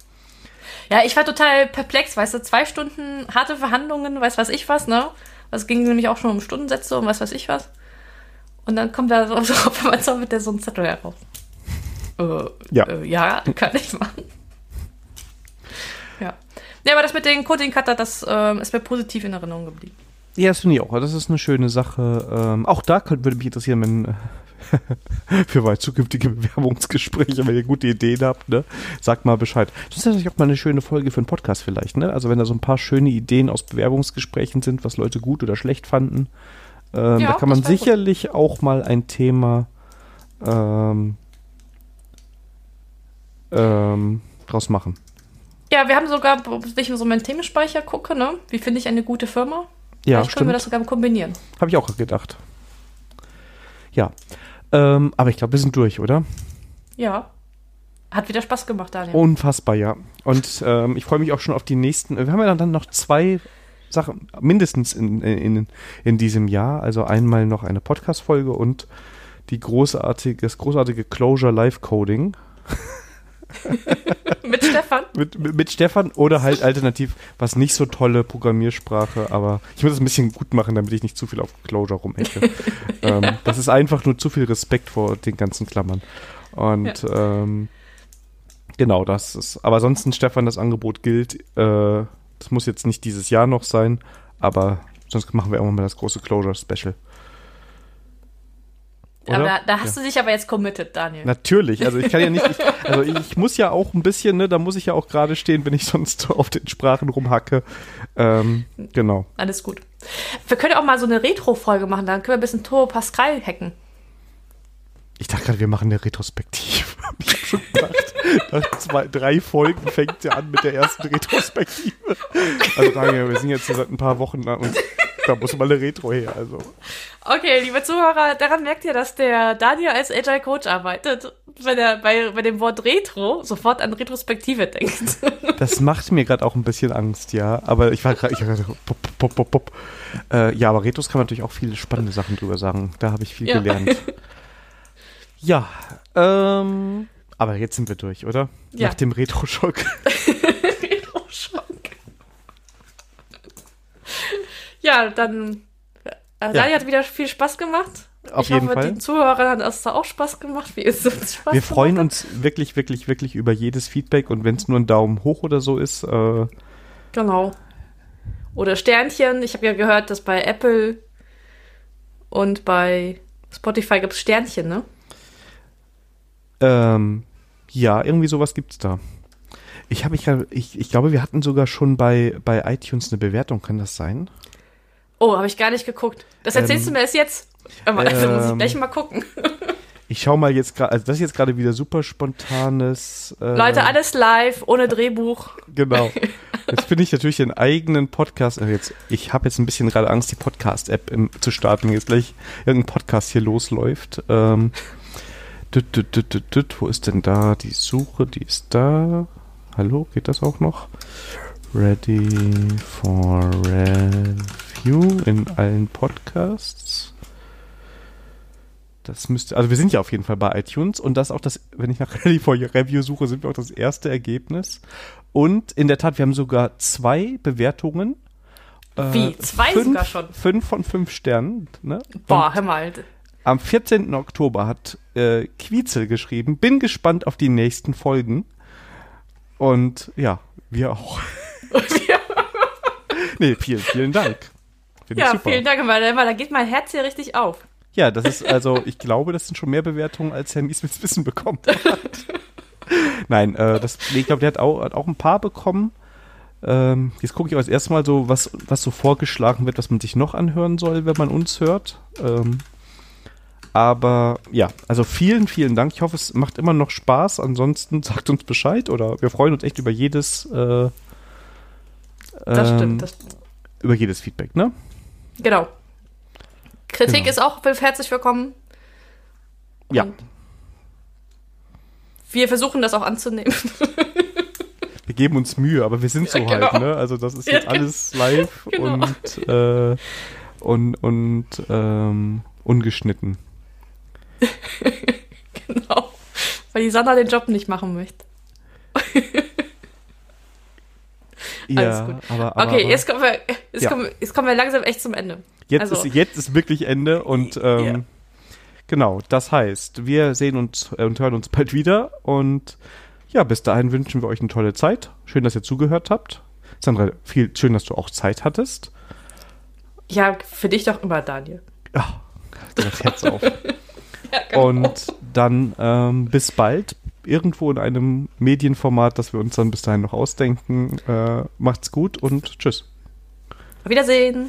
Ja, ich war total perplex, weißt du, zwei Stunden harte Verhandlungen, weiß was ich was, ne? Das ging nämlich auch schon um Stundensätze und weiß was ich was. Und dann kommt da so, so so mit der so ein Zettel heraus. Äh, Ja. Äh, ja, kann ich machen. Ja. Aber das mit den Coding Cutter, das ähm, ist mir positiv in Erinnerung geblieben. Ja, das finde ich auch. Das ist eine schöne Sache. Ähm, auch da könnte, würde mich interessieren, wenn äh, für weit zukünftige Bewerbungsgespräche, wenn ihr gute Ideen habt, ne? Sagt mal Bescheid. Das ist natürlich auch mal eine schöne Folge für einen Podcast vielleicht, ne? Also wenn da so ein paar schöne Ideen aus Bewerbungsgesprächen sind, was Leute gut oder schlecht fanden, ähm, Ja, da kann man wär gut. sicherlich auch mal ein Thema ähm, ähm, draus machen. Ja, wir haben sogar, wenn ich so meinen Themenspeicher gucke, ne? Wie finde ich eine gute Firma? Ja, Vielleicht können wir stimmt. das sogar kombinieren. Habe ich auch gedacht. Ja. Ähm, aber ich glaube, wir sind durch, oder? Ja. Hat wieder Spaß gemacht, Daniel. Unfassbar, ja. Und ähm, ich freue mich auch schon auf die nächsten. Wir haben ja dann noch zwei Sachen, mindestens in, in, in diesem Jahr. Also einmal noch eine Podcast-Folge und die großartige, das großartige Closure Live Coding Mit Stefan. mit, mit, mit Stefan oder halt alternativ was nicht so tolle Programmiersprache, aber ich muss es ein bisschen gut machen, damit ich nicht zu viel auf Closure rumhecke. ähm, das ist einfach nur zu viel Respekt vor den ganzen Klammern. Und ähm, genau, das ist. Aber ansonsten, Stefan, das Angebot gilt. Äh, das muss jetzt nicht dieses Jahr noch sein, aber sonst machen wir irgendwann mal das große Closure Aber da, da hast du dich aber jetzt committed, Daniel. Natürlich, also ich kann ja nicht, ich, also ich muss ja auch ein bisschen, ne, da muss ich ja auch gerade stehen, wenn ich sonst so auf den Sprachen rumhacke. Ähm, genau. Alles gut. Wir können auch mal so eine Retro-Folge machen, dann können wir ein bisschen Turbo Pascal hacken. Ich dachte gerade, wir machen eine Retrospektive. Ich habe schon gedacht, nach zwei, drei Folgen fängt ja an mit der ersten Retrospektive. Also Daniel, wir sind jetzt seit ein paar Wochen da und da muss mal eine Retro her. Also Okay, liebe Zuhörer, daran merkt ihr, dass der Daniel als Agile Coach arbeitet, wenn er bei, bei dem Wort Retro sofort an Retrospektive denkt. das macht mir gerade auch ein bisschen Angst, ja. Aber ich war gerade, pop, pop, pop, pop. Äh, ja, aber Retros kann man natürlich auch viele spannende Sachen drüber sagen. Da habe ich viel Ja. gelernt. Ja, ähm, aber jetzt sind wir durch, oder? Ja. Nach dem Retro-Schock. Retro-Schock. Ja, dann. Äh, Daniel hat wieder viel Spaß gemacht. Auf ich jeden hoffe, Fall. den Zuhörern hat das auch Spaß gemacht, wie es uns Spaß Wir freuen uns wirklich, wirklich, wirklich über jedes Feedback und wenn es nur ein Daumen hoch oder so ist. Äh. Genau. Oder Sternchen. Ich habe ja gehört, dass bei Apple und bei Spotify gibt es Sternchen, ne? Ähm, ja, irgendwie sowas gibt's da. Ich, hab, ich, ich, ich glaube, wir hatten sogar schon bei, bei iTunes eine Bewertung, kann das sein? Oh, habe ich gar nicht geguckt. Das erzählst ähm, du mir erst jetzt. Also ähm, muss ich gleich mal gucken. Ich schau mal jetzt gerade, also das ist jetzt gerade wieder super spontanes. Äh, Leute, alles live, ohne Drehbuch. Genau. Jetzt finde ich natürlich den eigenen Podcast. Also jetzt, ich habe jetzt ein bisschen gerade Angst, die Podcast-App zu starten. Jetzt gleich irgendein Podcast hier losläuft. Ähm, düt, düt, düt, düt, wo ist denn da die Suche? Die ist da. Hallo, geht das auch noch? Ready for Review in allen Podcasts. Das müsste, also wir sind ja auf jeden Fall bei iTunes und das auch das, wenn ich nach Ready for Review suche, sind wir auch das erste Ergebnis. Und in der Tat, wir haben sogar zwei Bewertungen. Wie? Äh, zwei fünf, sogar schon? Fünf von fünf Sternen. Ne? Boah, hör mal. Am 14. Oktober hat äh, Quietzel geschrieben, bin gespannt auf die nächsten Folgen. Und ja, wir auch. nee, vielen, vielen Dank. Find ja, vielen Dank, weil da geht mein Herz hier richtig auf. Ja, das ist also, ich glaube, das sind schon mehr Bewertungen, als Herr Niesmits Wissen bekommen hat. Nein, äh, das, ich glaube, der hat auch, hat auch ein paar bekommen. Ähm, jetzt gucke ich auch das erste Mal so, was, was so vorgeschlagen wird, was man sich noch anhören soll, wenn man uns hört. Ähm, aber ja, also vielen, vielen Dank. Ich hoffe, es macht immer noch Spaß. Ansonsten sagt uns Bescheid oder wir freuen uns echt über jedes. Äh, das stimmt. Ähm, das Über jedes Feedback, ne? Genau. Kritik genau. ist auch herzlich willkommen. Und ja. Wir versuchen das auch anzunehmen. wir geben uns Mühe, aber wir sind so ja, genau. halt, ne? Also das ist jetzt ja, alles live genau. und, äh, und, und ähm, ungeschnitten. genau. Weil die Sandra den Job nicht machen möchte. ja, aber, aber, Okay, aber, jetzt, kommen wir, jetzt, ja. kommen, jetzt kommen wir langsam echt zum Ende. Jetzt, also, ist, jetzt ist wirklich Ende und ähm, yeah. genau, das heißt, wir sehen uns äh, und hören uns bald wieder und ja, bis dahin wünschen wir euch eine tolle Zeit. Schön, dass ihr zugehört habt. Sandra, viel schön, dass du auch Zeit hattest. Ja, für dich doch immer, Daniel. Ja, das Herz auf. ja, genau. Und dann ähm, bis bald. Irgendwo in einem Medienformat, das wir uns dann bis dahin noch ausdenken. Äh, macht's gut und tschüss. Auf Wiedersehen.